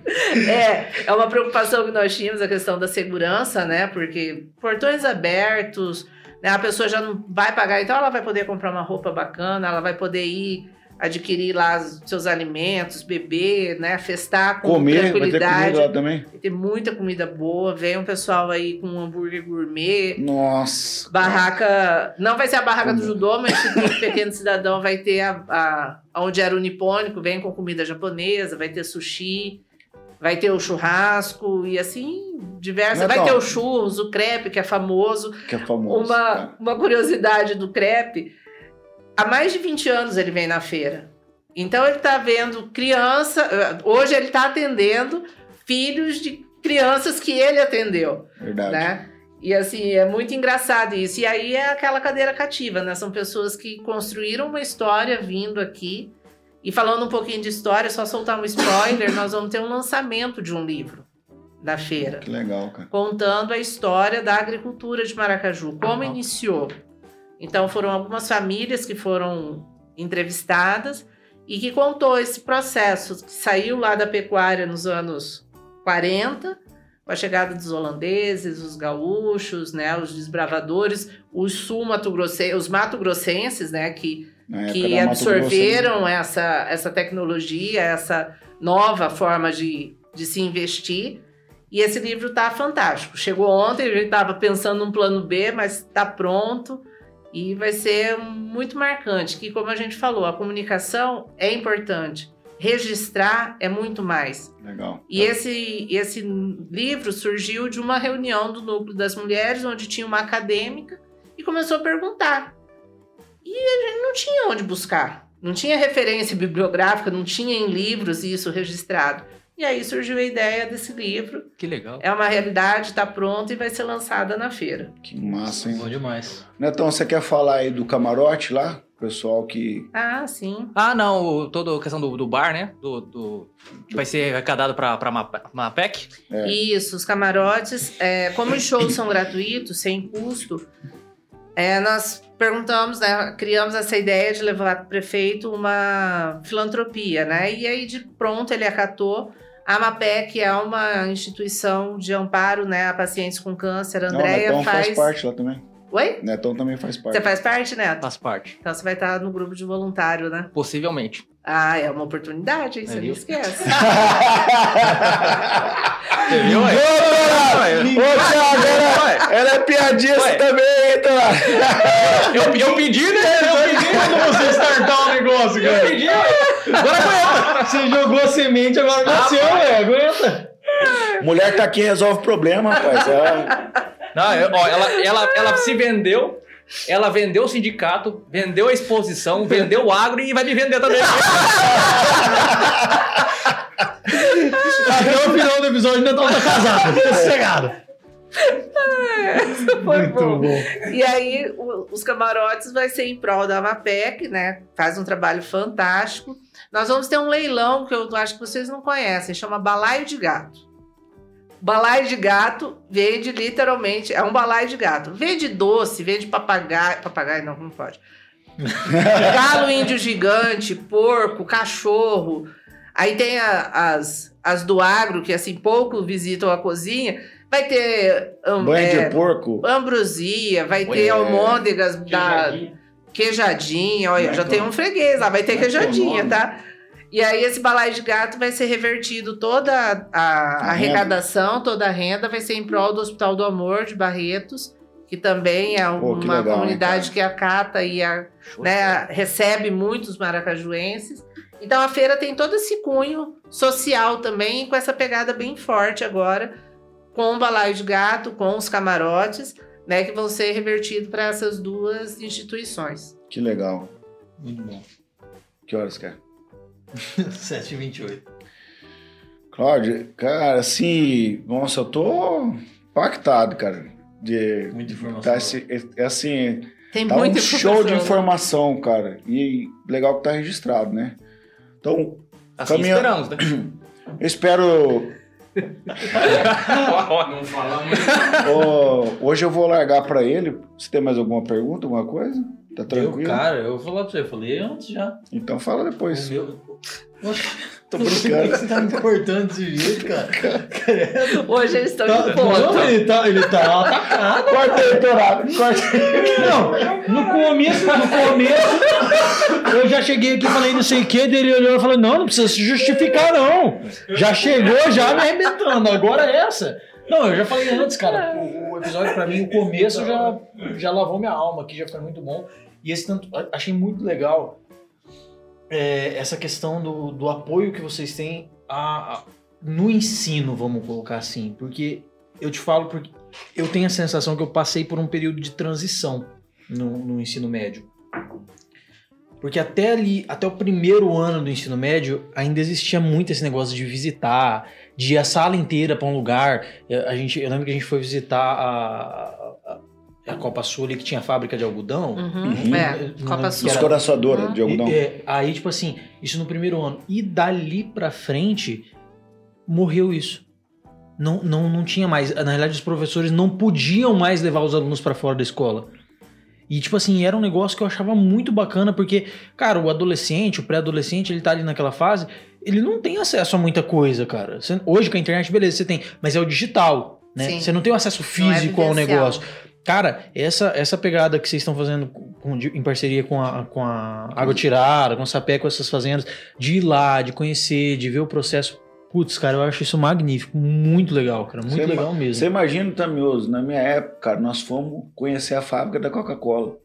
É, é uma preocupação que nós tínhamos, a questão da segurança, né? Porque portões abertos, né? A pessoa já não vai pagar, então ela vai poder comprar uma roupa bacana, ela vai poder ir adquirir lá os seus alimentos, beber, né? Festar com Comer, vai ter tranquilidade. comida lá também. Vai ter muita comida boa. Vem um pessoal aí com um hambúrguer gourmet. Nossa. Barraca. Não vai ser a barraca do Como? judô, mas o Instituto Pequeno *laughs* Cidadão vai ter a, a- onde era o nipônico, vem com comida japonesa, vai ter sushi, vai ter o churrasco e assim, diversas. Vai Natal. ter o churros, o crepe, que é famoso. Que é famoso. Uma, cara. uma curiosidade do crepe: há mais de 20 anos ele vem na feira. Então ele está vendo criança. Hoje ele está atendendo filhos de crianças que ele atendeu Verdade. né? E assim, é muito engraçado isso. E aí é aquela cadeira cativa, né? São pessoas que construíram uma história vindo aqui. E falando um pouquinho de história, só soltar um spoiler, nós vamos ter um lançamento de um livro da feira, Que legal, cara. contando a história da agricultura de Maracaju, como Aham. iniciou. Então foram algumas famílias que foram entrevistadas e que contou esse processo que saiu lá da pecuária nos anos 40, com a chegada dos holandeses, os gaúchos, né, os desbravadores, os sul-mato-grossenses, os mato-grossenses, né, que, que Mato absorveram essa, essa tecnologia, essa nova forma de, de se investir. E esse livro tá fantástico. Chegou ontem, a gente estava pensando num plano B, mas está pronto e vai ser muito marcante. Que, como a gente falou, a comunicação é importante. Registrar é muito mais. Legal. E esse, esse livro surgiu de uma reunião do Núcleo das Mulheres, onde tinha uma acadêmica e começou a perguntar. E a gente não tinha onde buscar. Não tinha referência bibliográfica, não tinha em livros isso registrado. E aí surgiu a ideia desse livro. Que legal. É uma realidade, está pronta e vai ser lançada na feira. Que massa, hein? Bom demais. Netão, você quer falar aí do camarote lá? Pessoal que. Ah, sim. Ah, não, toda a questão do, do bar, né? Do, do- que vai ser arrecadado pra, pra Map- Mapec. É. Isso, os camarotes, é, como os shows são gratuitos, sem custo, é, nós perguntamos, né, criamos essa ideia de levar para o prefeito uma filantropia, né? E aí, de pronto, ele acatou. A MAPEC é uma instituição de amparo né, a pacientes com câncer. A Não, Andrea Netão faz. faz parte lá também. Oi? Netão também faz parte. Você faz parte, Neto? Faz parte. Então você vai estar no grupo de voluntário, né? Possivelmente. Ah, é uma oportunidade, hein? Você É, não viu? esquece. *laughs* Ô, Thiago, ela, é piadista Ué. também, então. Eu, eu pedi, né? Eu pedi. Quando você startar o negócio, Eu cara. pedi, ué. Agora aguenta. Você jogou a semente, agora nasceu, velho. Aguenta. Mulher tá aqui e resolve problema, rapaz. Ela- Não, eu- ó, ela, ela, ela se vendeu. Ela vendeu o sindicato, vendeu a exposição, vendeu o agro e vai me vender também. Até o final do episódio ainda tá casado. Fica sossegado. Foi Muito bom. bom. E aí, o- os camarotes vai ser em prol da AMAPEC, né? Faz um trabalho fantástico. Nós vamos ter um leilão que eu acho que vocês não conhecem, chama Balaio de Gato. Balaio de gato vende literalmente, é um balaio de gato. Vende doce, vende papagaio. Papagaio não, não pode. *laughs* Galo índio gigante, porco, cachorro. Aí tem a- as, as do agro, que assim, pouco visitam a cozinha. Vai ter. hum, Banho é, de porco. ambrosia, vai ter É. almôndegas da queijadinha, olha, já tem um freguês lá, vai ter Como queijadinha, tá? E aí esse balaio de gato vai ser revertido toda a, a arrecadação, toda a renda vai ser em prol do Hospital do Amor de Barretos, que também é Pô, que uma legal, comunidade hein, que acata e a, né, recebe muitos maracajuenses. Então a feira tem todo esse cunho social também, com essa pegada bem forte agora, com o balaio de gato, com os camarotes, né, que vão ser revertidos para essas duas instituições. Que legal. Muito bom. Que horas, quer? É? *laughs* 7,28. Cláudio, cara, assim, nossa, eu tô impactado, cara. De, Muita informação. Tá, esse, é, assim, Tem tá muita um show de informação, cara. E legal que tá registrado, né? Então, assim caminha... esperamos, né? *clears throat* Eu espero *laughs* não. Oh, hoje eu vou largar para ele. Você tem mais alguma pergunta, alguma coisa? Tá Eu, tranquilo? cara, eu vou falar pra você, eu falei antes já. Então fala depois. O meu- *laughs* Tô por que brincando. *laughs* você tá me cortando desse jeito, cara? *laughs* Hoje eles estão Tá, de não, ponta. ele tá, ele tá atacado. Corta aí, Torado. Corta aí. Não, no começo, no começo, eu já cheguei aqui e falei não sei o que, dele olhou e falou, não, não precisa se justificar, não. Já chegou, já me arrebentando, agora é essa. Não, eu já falei antes, cara. Episódio, pra mim, o começo já, já lavou minha alma aqui, já foi muito bom. E esse tanto, achei muito legal é, essa questão do, do apoio que vocês têm a- a- no ensino, vamos colocar assim. Porque eu te falo porque eu tenho a sensação que eu passei por um período de transição no, no ensino médio. Porque até ali, até o primeiro ano do ensino médio, ainda existia muito esse negócio de visitar, de ir a sala inteira para um lugar. Eu, a gente, eu lembro que a gente foi visitar a, a, a Copa Sul ali, que tinha a fábrica de algodão. Uhum, Uhum. É, Não Copa Sul. era. Descoraçadora Hum. de algodão. E- é, aí, tipo assim, isso no primeiro ano. E dali pra frente, morreu isso. Não, não, não tinha mais. Na realidade, os professores não podiam mais levar os alunos pra fora da escola. E, tipo assim, era um negócio que eu achava muito bacana, porque, cara, o adolescente, o pré-adolescente, ele tá ali naquela fase, ele não tem acesso a muita coisa, cara. Você- hoje com a internet, beleza, você tem, mas é o digital, né? Sim. Você não tem o acesso é físico ao vivencial. negócio. Cara, essa, essa pegada que vocês estão fazendo com- de- em parceria com a, com a Água Tirada, com a Sapé, com essas fazendas, de ir lá, de conhecer, de ver o processo. Putz, cara, eu acho isso magnífico, muito legal, cara, muito Você legal mesmo. Você imagina, Tamioso, na minha época, cara, nós fomos conhecer a fábrica da Coca-Cola.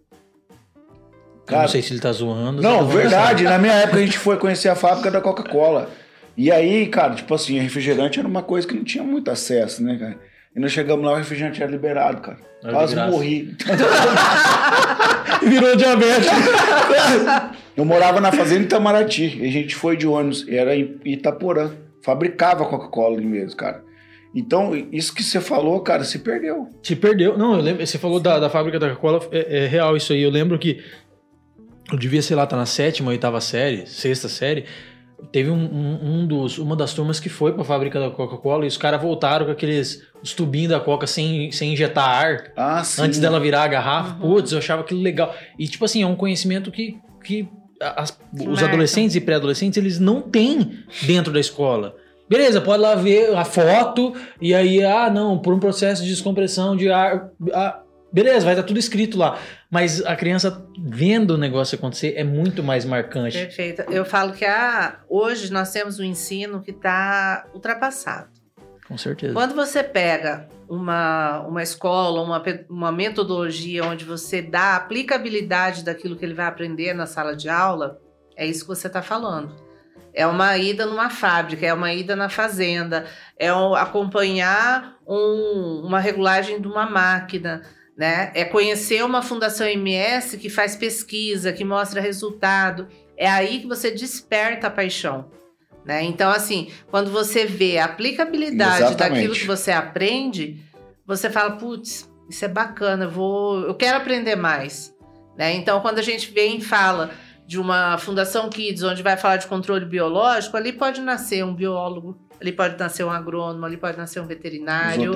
Eu não sei se ele tá zoando. Não, tá verdade. Na *laughs* minha época a gente foi conhecer a fábrica da Coca-Cola. E aí, cara, tipo assim, refrigerante era uma coisa que não tinha muito acesso, né, cara? E nós chegamos lá, o refrigerante era liberado, cara. Era Quase morri. *laughs* Virou diabetes. *laughs* Eu morava na fazenda Itamaraty. E a gente foi de ônibus. Era em Itaporã. Fabricava Coca-Cola ali mesmo, cara. Então, isso que você falou, cara, se perdeu. Se perdeu. Não, eu lembro. Você falou da, da fábrica da Coca-Cola, é, é real isso aí. Eu lembro que eu devia, sei lá, tá na sétima, oitava série, sexta série. Teve um, um- um dos, uma das turmas que foi pra fábrica da Coca-Cola e os caras voltaram com aqueles os tubinhos da Coca sem, sem injetar ar Ah, sim. antes dela virar a garrafa. Uhum. Putz, eu achava aquilo legal. E, tipo assim, é um conhecimento que, que as- os marca. adolescentes e pré-adolescentes, eles não têm dentro da escola. Beleza, pode lá ver a foto e aí, ah, não, por um processo de descompressão de ar. ah, beleza, vai estar tudo escrito lá. Mas a criança vendo o negócio acontecer é muito mais marcante. Perfeito. Eu falo que ah, hoje nós temos um ensino que está ultrapassado. Com certeza. Quando você pega uma, uma escola, uma, uma metodologia onde você dá a aplicabilidade daquilo que ele vai aprender na sala de aula, é isso que você está falando. É uma ida numa fábrica, é uma ida na fazenda, é acompanhar um- uma regulagem de uma máquina, né? É conhecer uma fundação MS que faz pesquisa, que mostra resultado. É aí que você desperta a paixão. Né? Então, assim, quando você vê a aplicabilidade Exatamente. daquilo que você aprende, você fala, putz, isso é bacana, eu vou, eu quero aprender mais. Né? Então, quando a gente vem e fala de uma Fundação Kids, onde vai falar de controle biológico, ali pode nascer um biólogo, ali pode nascer um agrônomo, ali pode nascer um veterinário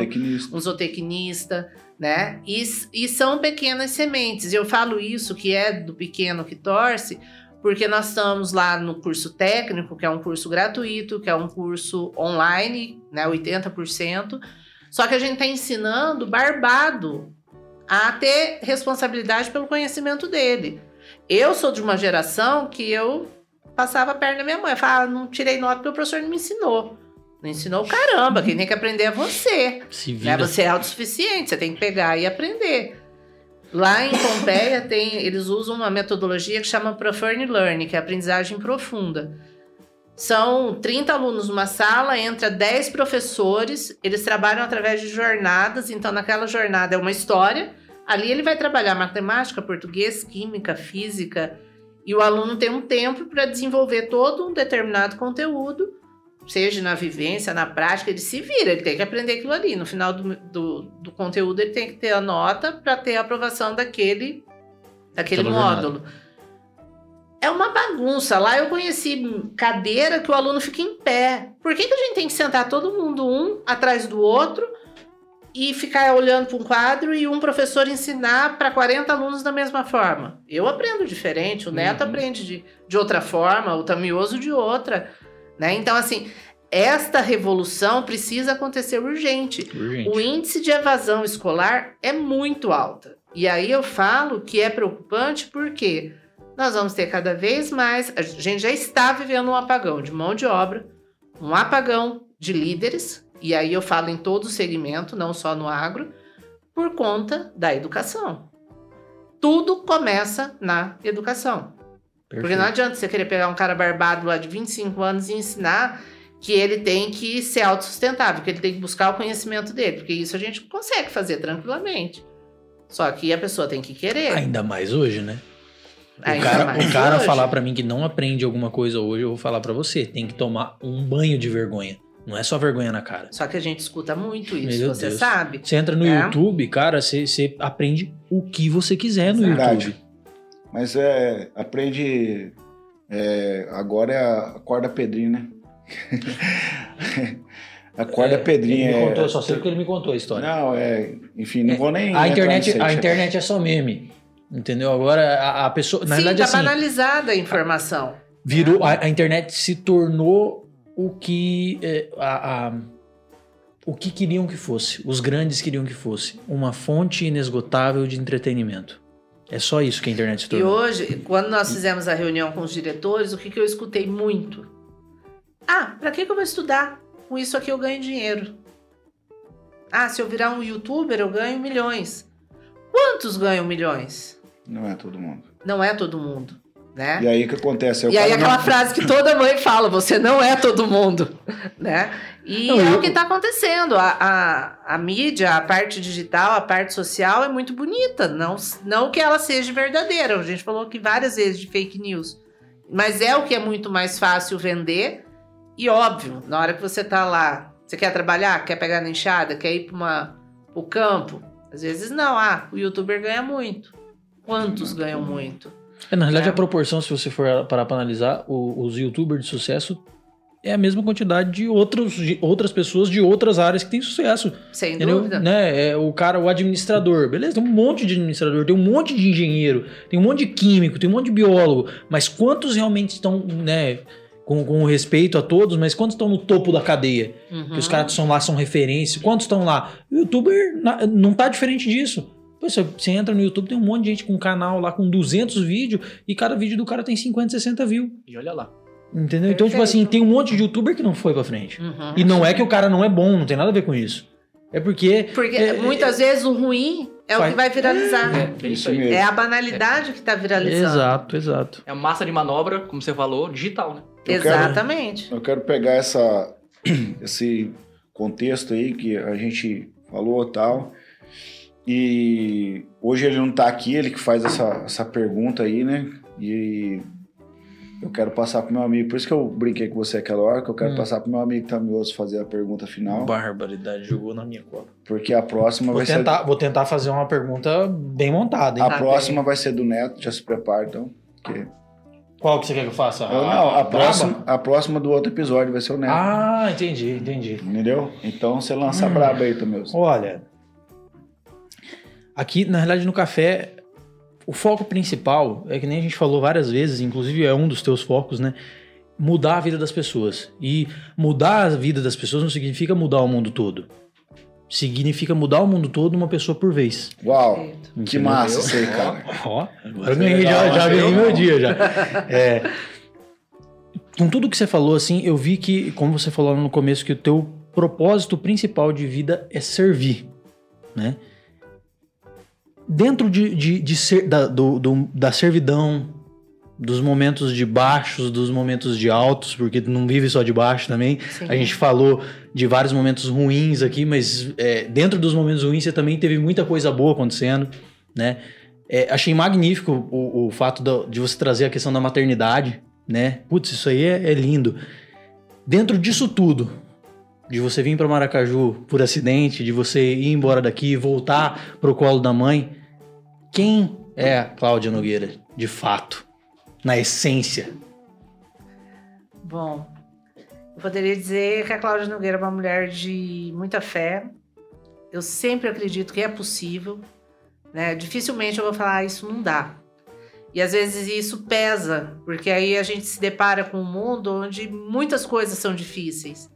um zootecnista, né? E, e são pequenas sementes. Eu falo isso que é do pequeno que torce, porque nós estamos lá no curso técnico, que é um curso gratuito, que é um curso online, né? 80%. Só que a gente está ensinando barbado a ter responsabilidade pelo conhecimento dele. Eu sou de uma geração que eu passava a perna na minha mãe. Falava, ah, não tirei nota porque o professor não me ensinou. Não ensinou caramba, quem tem que aprender é você. Se Né? vira. Você é autossuficiente, você tem que pegar e aprender. Lá em Pompeia, tem, eles usam uma metodologia que chama Profound Learning, que é aprendizagem profunda. São 30 alunos numa sala, entra 10 professores, eles trabalham através de jornadas, então naquela jornada é uma história, ali ele vai trabalhar matemática, português, química, física, e o aluno tem um tempo para desenvolver todo um determinado conteúdo, seja na vivência, na prática, ele se vira, ele tem que aprender aquilo ali. No final do, do, do conteúdo, ele tem que ter a nota para ter a aprovação daquele, daquele jornada. módulo. É uma bagunça. Lá eu conheci cadeira que o aluno fica em pé. Por que, que a gente tem que sentar todo mundo um atrás do outro e ficar olhando para um quadro e um professor ensinar para 40 alunos da mesma forma? Eu aprendo diferente, o Neto Uhum. aprende de, de outra forma, o Tamioso de outra. Né? Então, assim, esta revolução precisa acontecer urgente. Urgente. O índice de evasão escolar é muito alta. E aí eu falo que é preocupante porque nós vamos ter cada vez mais. A gente já está vivendo um apagão de mão de obra, um apagão de líderes, e aí eu falo em todo o segmento, não só no agro, por conta da educação. Tudo começa na educação. Porque Perfeito. não adianta você querer pegar um cara barbado lá de 25 anos e ensinar que ele tem que ser autossustentável, que ele tem que buscar o conhecimento dele, porque isso a gente consegue fazer tranquilamente. Só que a pessoa tem que querer. Ainda mais hoje, né? O Ainda cara, o cara hoje. falar pra mim que não aprende alguma coisa hoje, eu vou falar pra você, tem que tomar um banho de vergonha. Não é só vergonha na cara. Só que a gente escuta muito isso, Meu você Deus. sabe. Você entra no É. YouTube, cara, você, você aprende o que você quiser no Verdade. YouTube. Mas é. Aprende. é, agora é a corda pedrinha, né? *laughs* a corda pedrinha. Ele me é- contou, só sei que ele me contou a história. Não, é. Enfim, não vou nem. a internet, aí, a internet é só meme. Entendeu? Agora a, a pessoa. Na Sim, verdade, tá assim. banalizada a informação. Virou, a, a internet se tornou o que é, a, a- o que queriam que fosse, os grandes queriam que fosse, uma fonte inesgotável de entretenimento. É só isso que a internet se E tornou. hoje, quando nós fizemos a reunião com os diretores, o que, que eu escutei muito? Ah, pra que, que eu vou estudar? Com isso aqui eu ganho dinheiro. Ah, se eu virar um youtuber, eu ganho milhões. Quantos ganham milhões? Não é todo mundo. Não é todo mundo, né? E aí o que acontece? É o E aí aquela não- frase que toda mãe fala, você não é todo mundo, *laughs* né? E Não, é eu- o que está acontecendo. A, a, a mídia, a parte digital, a parte social é muito bonita. Não, não que ela seja verdadeira. A gente falou aqui várias vezes de fake news. Mas é o que é muito mais fácil vender. E óbvio, na hora que você tá lá, você quer trabalhar, quer pegar na enxada, quer ir para o campo. Às vezes não. Ah, o youtuber ganha muito. Quantos ganham muito? É, na realidade, É. a proporção, se você for parar pra analisar, o- os youtubers de sucesso é a mesma quantidade de, outros, de outras pessoas de outras áreas que têm sucesso. Sem Entendeu? dúvida. Né? É, o cara, o administrador, beleza? Tem um monte de administrador, tem um monte de engenheiro, tem um monte de químico, tem um monte de biólogo, mas quantos realmente estão, né, com, com respeito a todos, mas quantos estão no topo da cadeia? Uhum. Que os caras são lá, são referência, quantos estão lá? O youtuber na- não tá diferente disso. Pô, você, você entra no YouTube, tem um monte de gente com um canal lá com 200 vídeos e cada vídeo do cara tem 50, 60 views. E olha lá. Entendeu? Então, tipo assim, tem um monte de youtuber que não foi pra frente. Uhum. E não é que o cara não é bom, não tem nada a ver com isso. É porque. Porque é- muitas vezes o ruim é o Vai- que vai viralizar. É, é isso mesmo. É a banalidade que tá viralizando. Exato, exato. É a massa de manobra, como você falou, digital, né? Eu quero- Exatamente. Eu quero pegar essa, *clears throat* esse contexto aí que a gente falou tal. E hoje ele não tá aqui, ele que faz essa, essa pergunta aí, né? E eu quero passar pro meu amigo. Por isso que eu brinquei com você aquela hora, que eu quero Hum. passar pro meu amigo Tamioso fazer a pergunta final. Barbaridade, jogou na minha cola. Porque a próxima Vou vai tentar, vou tentar fazer uma pergunta bem montada, ser. hein? A Tá próxima vai ser do Neto, já se prepara então. porque- Qual que você quer que eu faça? Eu não, a braba? próxima, a próxima do outro episódio vai ser o Neto. Ah, entendi, entendi. Entendeu? Então você lança a Hum. braba aí, Tamioso. Olha, aqui, na realidade, no café, o foco principal é que nem a gente falou várias vezes, inclusive é um dos teus focos, né? Mudar a vida das pessoas. E mudar a vida das pessoas não significa mudar o mundo todo. Significa mudar o mundo todo uma pessoa por vez. Uau, Perfeito. que Entendeu? massa isso aí, cara. Ó, agora ganhei, já, já ganhei meu dia já. É, com tudo que você falou, assim, eu vi que, como você falou no começo, que o teu propósito principal de vida é servir, né? Dentro de, de, de ser, da, do, do- da servidão, dos momentos de baixos, dos momentos de altos, porque não vive só de baixo também. Sim. A gente falou de vários momentos ruins aqui, mas é, dentro dos momentos ruins você também teve muita coisa boa acontecendo, né? É, achei magnífico o, o fato da- de você trazer a questão da maternidade, né? Putz, isso aí é, é lindo. Dentro disso tudo, de você vir para Maracaju por acidente, de você ir embora daqui, voltar pro colo da mãe, quem é a Cláudia Nogueira, de fato, na essência? Bom, eu poderia dizer que a Cláudia Nogueira é uma mulher de muita fé. Eu sempre acredito que é possível. Né? Dificilmente eu vou falar, ah, isso não dá. E às vezes isso pesa, porque aí a gente se depara com um mundo onde muitas coisas são difíceis.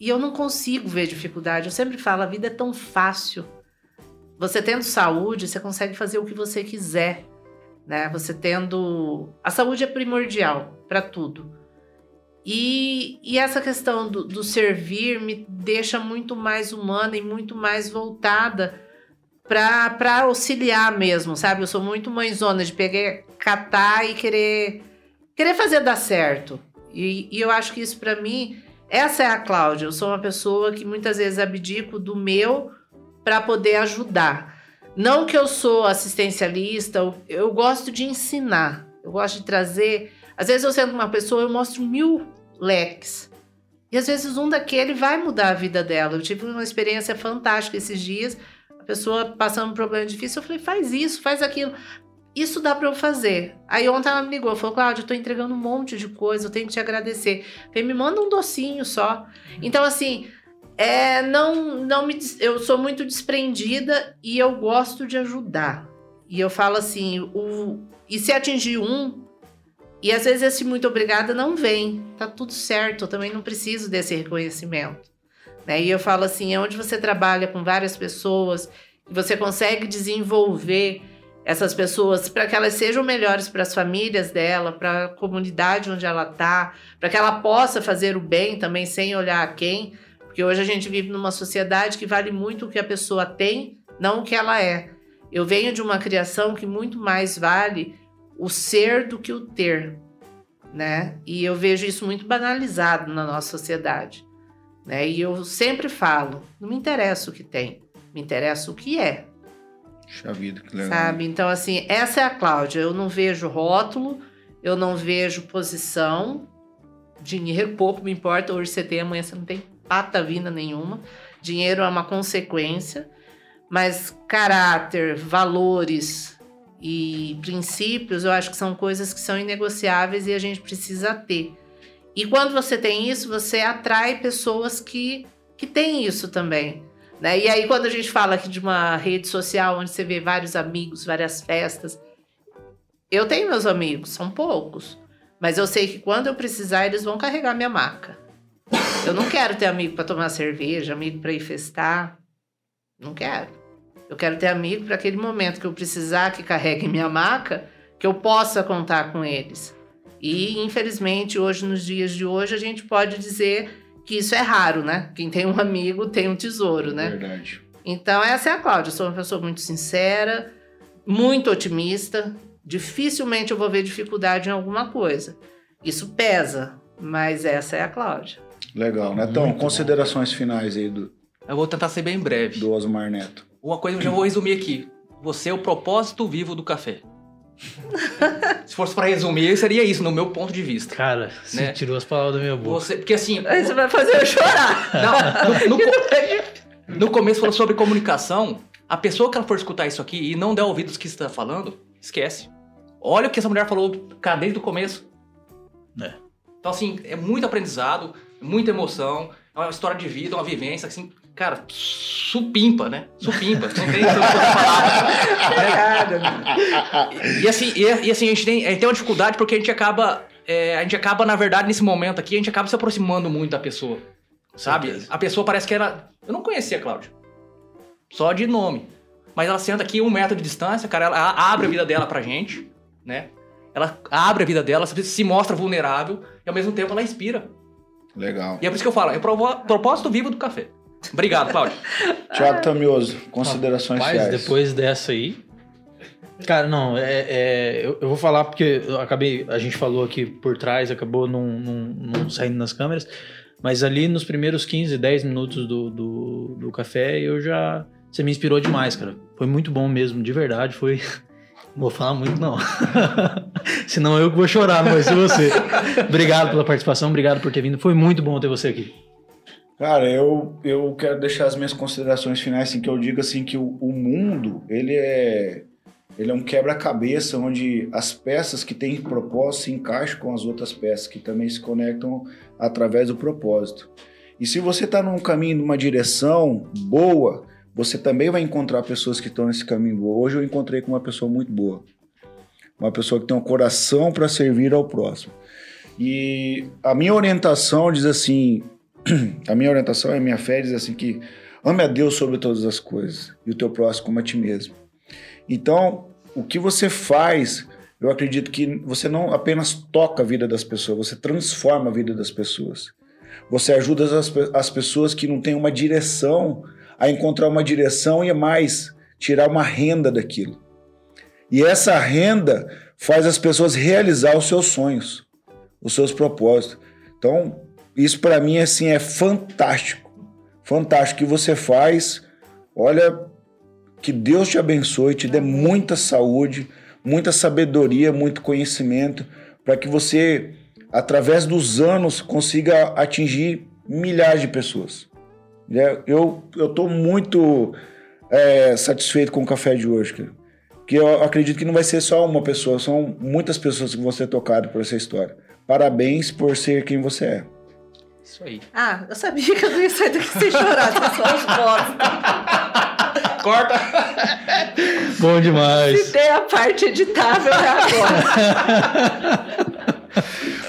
E eu não consigo ver dificuldade. Eu sempre falo, a vida é tão fácil. Você tendo saúde, você consegue fazer o que você quiser. Né? Você tendo. A saúde é primordial para tudo. E, e essa questão do, do servir me deixa muito mais humana e muito mais voltada para auxiliar mesmo, sabe? Eu sou muito mãezona de pegar, catar e querer, querer fazer dar certo. E, e eu acho que isso para mim, essa é a Cláudia. Eu sou uma pessoa que muitas vezes abdico do meu para poder ajudar. Não que eu sou assistencialista, eu, gosto de ensinar, eu gosto de trazer. Às vezes eu sento com uma pessoa, eu mostro mil leques. E às vezes um daquele vai mudar a vida dela. Eu tive uma experiência fantástica esses dias. A pessoa passando um problema difícil, eu falei, faz isso, faz aquilo. Isso dá para eu fazer. Aí ontem ela me ligou, falou, Cláudia, eu tô entregando um monte de coisa, eu tenho que te agradecer. Eu falei, me manda um docinho só. Então, assim, é, não, não me, eu sou muito desprendida e eu gosto de ajudar. E eu falo assim, o, e se atingir um, e às vezes esse muito obrigada não vem, tá tudo certo, eu também não preciso desse reconhecimento. Né? E eu falo assim, é onde você trabalha com várias pessoas, você consegue desenvolver essas pessoas para que elas sejam melhores para as famílias dela, para a comunidade onde ela está, para que ela possa fazer o bem também sem olhar a quem, porque hoje a gente vive numa sociedade que vale muito o que a pessoa tem, não o que ela é. Eu venho de uma criação que muito mais vale o ser do que o ter, né? E eu vejo isso muito banalizado na nossa sociedade, né? E eu sempre falo, não me interessa o que tem, me interessa o que é. Vida, que legal. Sabe? Então, assim, essa é a Cláudia. Eu não vejo rótulo, eu não vejo posição. Dinheiro pouco me importa. Hoje você tem, amanhã você não tem pata vinda nenhuma. Dinheiro é uma consequência. Mas caráter, valores e princípios, eu acho que são coisas que são inegociáveis e a gente precisa ter. E quando você tem isso, você atrai pessoas que, que têm isso também. Né? E aí, quando a gente fala aqui de uma rede social onde você vê vários amigos, várias festas, eu tenho meus amigos, são poucos. Mas eu sei que quando eu precisar, eles vão carregar minha maca. Eu não quero ter amigo para tomar cerveja, amigo para ir festar. Não quero. Eu quero ter amigo para aquele momento que eu precisar que carregue minha maca, que eu possa contar com eles. E, infelizmente, hoje, nos dias de hoje, a gente pode dizer que isso é raro, né? Quem tem um amigo tem um tesouro, né? Verdade. Então, essa é a Cláudia. Eu sou uma pessoa muito sincera, muito otimista. Dificilmente eu vou ver dificuldade em alguma coisa. Isso pesa, mas essa é a Cláudia. Legal, né? Então, considerações finais aí do, Eu vou tentar ser bem breve. do Osmar Neto. Uma coisa que eu já vou resumir aqui. Você é o propósito vivo do café. Se fosse pra resumir, seria isso, no meu ponto de vista. Cara, você Né? tirou as palavras da minha boca. Você, porque assim, Aí você vai fazer eu chorar. não, no, no *laughs* no começo falou sobre comunicação. A pessoa que ela for escutar isso aqui e não der ouvidos que você está falando, esquece. Olha o que essa mulher falou cara, desde o começo. É. Então, assim, é muito aprendizado, muita emoção, é uma história de vida, uma vivência, assim, cara, supimpa, né? Supimpa. Não tem *laughs* palavra. E, e assim, e, e assim a, gente tem, a gente tem uma dificuldade porque a gente acaba. é, a gente acaba, na verdade, nesse momento aqui, a gente acaba se aproximando muito da pessoa. Sabe? Certeza. A pessoa parece que era. Eu não conhecia a Cláudia. Só de nome. Mas ela senta aqui um metro de distância, cara, ela abre a vida dela pra gente, né? Ela abre a vida dela, se mostra vulnerável e ao mesmo tempo ela inspira. Legal. E é por isso que eu falo, é o propósito vivo do café. Obrigado, Cláudio. Tiago Tamioso, considerações Mas finais. depois dessa aí. Cara, não, é, é- eu, eu vou falar porque eu acabei. A gente falou aqui por trás, acabou não, não, não saindo nas câmeras. Mas ali nos primeiros 15, 10 minutos do, do, do café, eu já. Você me inspirou demais, cara. Foi muito bom mesmo, de verdade. Foi. *laughs* Não vou falar muito, não. *laughs* Senão eu que vou chorar, não vai ser você. obrigado pela participação, obrigado por ter vindo. Foi muito bom ter você aqui. Cara, eu, eu quero deixar as minhas considerações finais, assim, que eu digo assim que o, o mundo, ele é ele é um quebra-cabeça onde as peças que têm propósito se encaixam com as outras peças que também se conectam através do propósito. E se você está num caminho, numa direção boa, você também vai encontrar pessoas que estão nesse caminho boa. Hoje eu encontrei com uma pessoa muito boa. Uma pessoa que tem um coração para servir ao próximo. E a minha orientação diz assim, a minha orientação a minha fé diz assim que ame a Deus sobre todas as coisas e o teu próximo como a ti mesmo. Então, o que você faz, eu acredito que você não apenas toca a vida das pessoas, você transforma a vida das pessoas. Você ajuda as, as pessoas que não têm uma direção a encontrar uma direção e mais, tirar uma renda daquilo. E essa renda faz as pessoas realizar os seus sonhos, os seus propósitos. Então, isso para mim assim é fantástico. Fantástico que você faz. Olha, que Deus te abençoe, te dê muita saúde, muita sabedoria, muito conhecimento, para que você, através dos anos, consiga atingir milhares de pessoas. né? Eu estou muito é, satisfeito com o café de hoje, cara. que eu acredito que não vai ser só uma pessoa, são muitas pessoas que vão ser tocadas por essa história. Parabéns por ser quem você é. Isso aí. Ah, eu sabia que eu não ia sair daqui sem chorar, essas suas vozes. *laughs* Corta. Bom demais. Se tem a parte editável, é agora.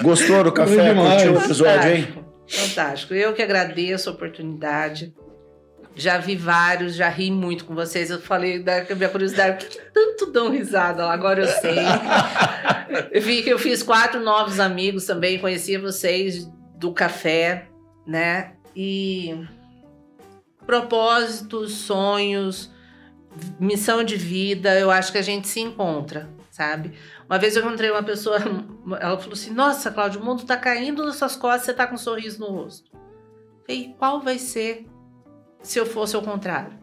*laughs* Gostou do café? Curtiu o episódio, hein? Fantástico. Fantástico. Eu que agradeço a oportunidade. Já vi vários, já ri muito com vocês. Eu falei da minha curiosidade, por que, que tanto dão risada lá? Agora eu sei. eu *laughs* vi que eu fiz quatro novos amigos também, conhecia vocês do café, né? E propósitos, sonhos, missão de vida, eu acho que a gente se encontra, sabe? Uma vez eu encontrei uma pessoa, *laughs* ela falou assim: Nossa, Cláudio, o mundo tá caindo nas suas costas, você tá com um sorriso no rosto. Falei, qual vai ser se eu fosse ao contrário?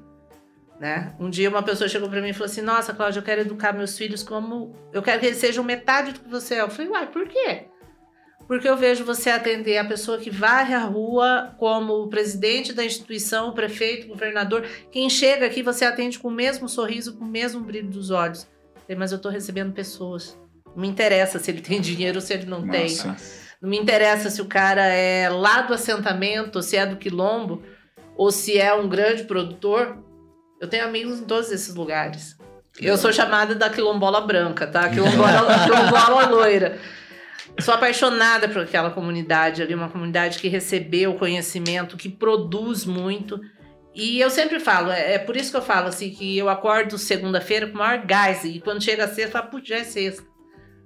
Né? Um dia uma pessoa chegou para mim e falou assim: Nossa, Cláudia, eu quero educar meus filhos como. Eu quero que eles sejam metade do que você é. Eu falei, uai, por quê? Porque eu vejo você atender a pessoa que varre a rua como o presidente da instituição, o prefeito, o governador. Quem chega aqui, você atende com o mesmo sorriso, com o mesmo brilho dos olhos. Mas eu tô recebendo pessoas. Não me interessa se ele tem dinheiro ou se ele não tem. Massa. Não me interessa se o cara é lá do assentamento, se é do quilombo, ou se é um grande produtor. Eu tenho amigos em todos esses lugares. Eu sou chamada da quilombola branca, tá? *laughs* Quilombola, quilombola loira. Sou apaixonada por aquela comunidade ali, uma comunidade que recebeu conhecimento, que produz muito. E eu sempre falo, é, é por isso que eu falo assim, que eu acordo segunda-feira com o maior gás. E quando chega a sexta, eu falo, putz, já é sexta.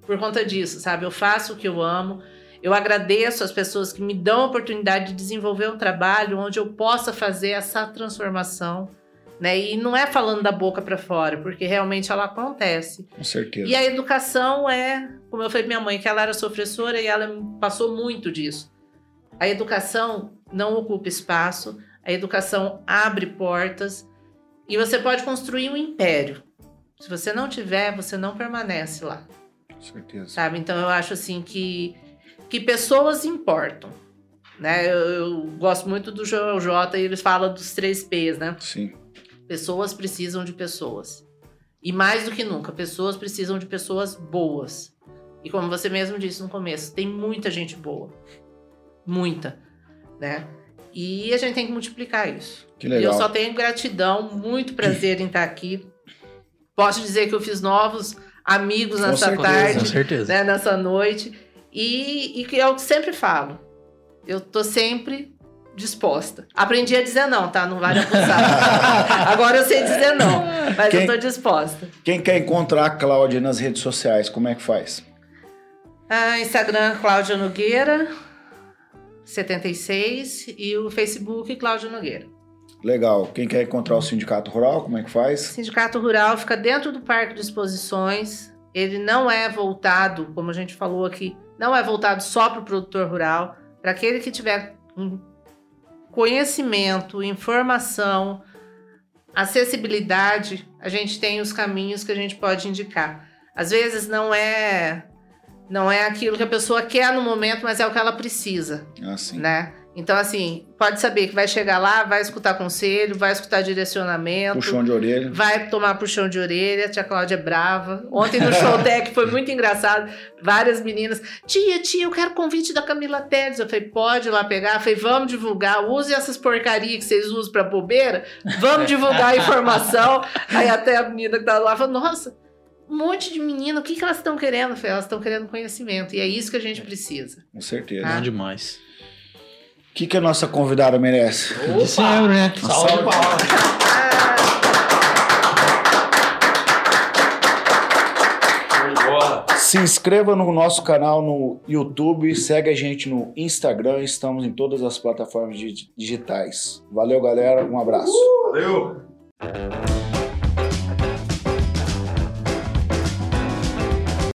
Por conta disso, sabe? Eu faço o que eu amo. Eu agradeço as pessoas que me dão a oportunidade de desenvolver um trabalho onde eu possa fazer essa transformação. Né? E não é falando da boca para fora, porque realmente ela acontece. Com certeza. E a educação é, como eu falei pra minha mãe, que ela era sofressora e ela passou muito disso. A educação não ocupa espaço, a educação abre portas e você pode construir um império. Se você não tiver, você não permanece lá, Com certeza. sabe? Então eu acho assim que, que pessoas importam. Né? Eu, eu gosto muito do Joel J e eles falam dos três P's, né? Sim. Pessoas precisam de pessoas. E mais do que nunca, pessoas precisam de pessoas boas. E como você mesmo disse no começo, tem muita gente boa. Muita, né? E a gente tem que multiplicar isso. Que E eu legal. só tenho gratidão, muito prazer em estar aqui. Posso dizer que eu fiz novos amigos Com nessa certeza. Com tarde, certeza. né, nessa noite. E, e que eu sempre falo, eu tô sempre disposta. Aprendi a dizer não, tá? Não vale abusar. *laughs* Agora eu sei dizer não, mas Quem- eu tô disposta. Quem quer encontrar a Cláudia nas redes sociais, como é que faz? Ah, Instagram, Cláudia Nogueira, 76, e o Facebook, Cláudia Nogueira. Legal. Quem quer encontrar o Sindicato Rural, como é que O faz? Sindicato Rural fica dentro do Parque de Exposições. Ele não é voltado, como a gente falou aqui, não é voltado só para o produtor rural. Para aquele que tiver um conhecimento, informação, acessibilidade, a gente tem os caminhos que a gente pode indicar. Às vezes não é não é aquilo que a pessoa quer no momento, mas é o que ela precisa Assim. né? Então, assim, pode saber que vai chegar lá, vai escutar conselho, vai escutar direcionamento, Puxão de orelha. vai tomar puxão de orelha. A tia Cláudia é brava. Ontem no show *laughs* tech foi muito engraçado. Várias meninas, tia, tia, eu quero convite da Camila Teles. Eu falei, pode ir lá pegar. Eu falei, vamos divulgar. Use essas porcarias que vocês usam pra bobeira. Vamos divulgar a informação. *laughs* Aí até a menina que tá lá falou, nossa, um monte de menina, o que, que elas estão querendo? Eu falei, elas estão querendo conhecimento. E é isso que a gente precisa. Com certeza. Ah. Bom demais. O que, que a nossa convidada merece? De sempre, né? Salve de palmas. Show de bola. Se inscreva no nosso canal no YouTube, segue a gente no Instagram, estamos em todas as plataformas dig- digitais. Valeu, galera, um abraço. Valeu.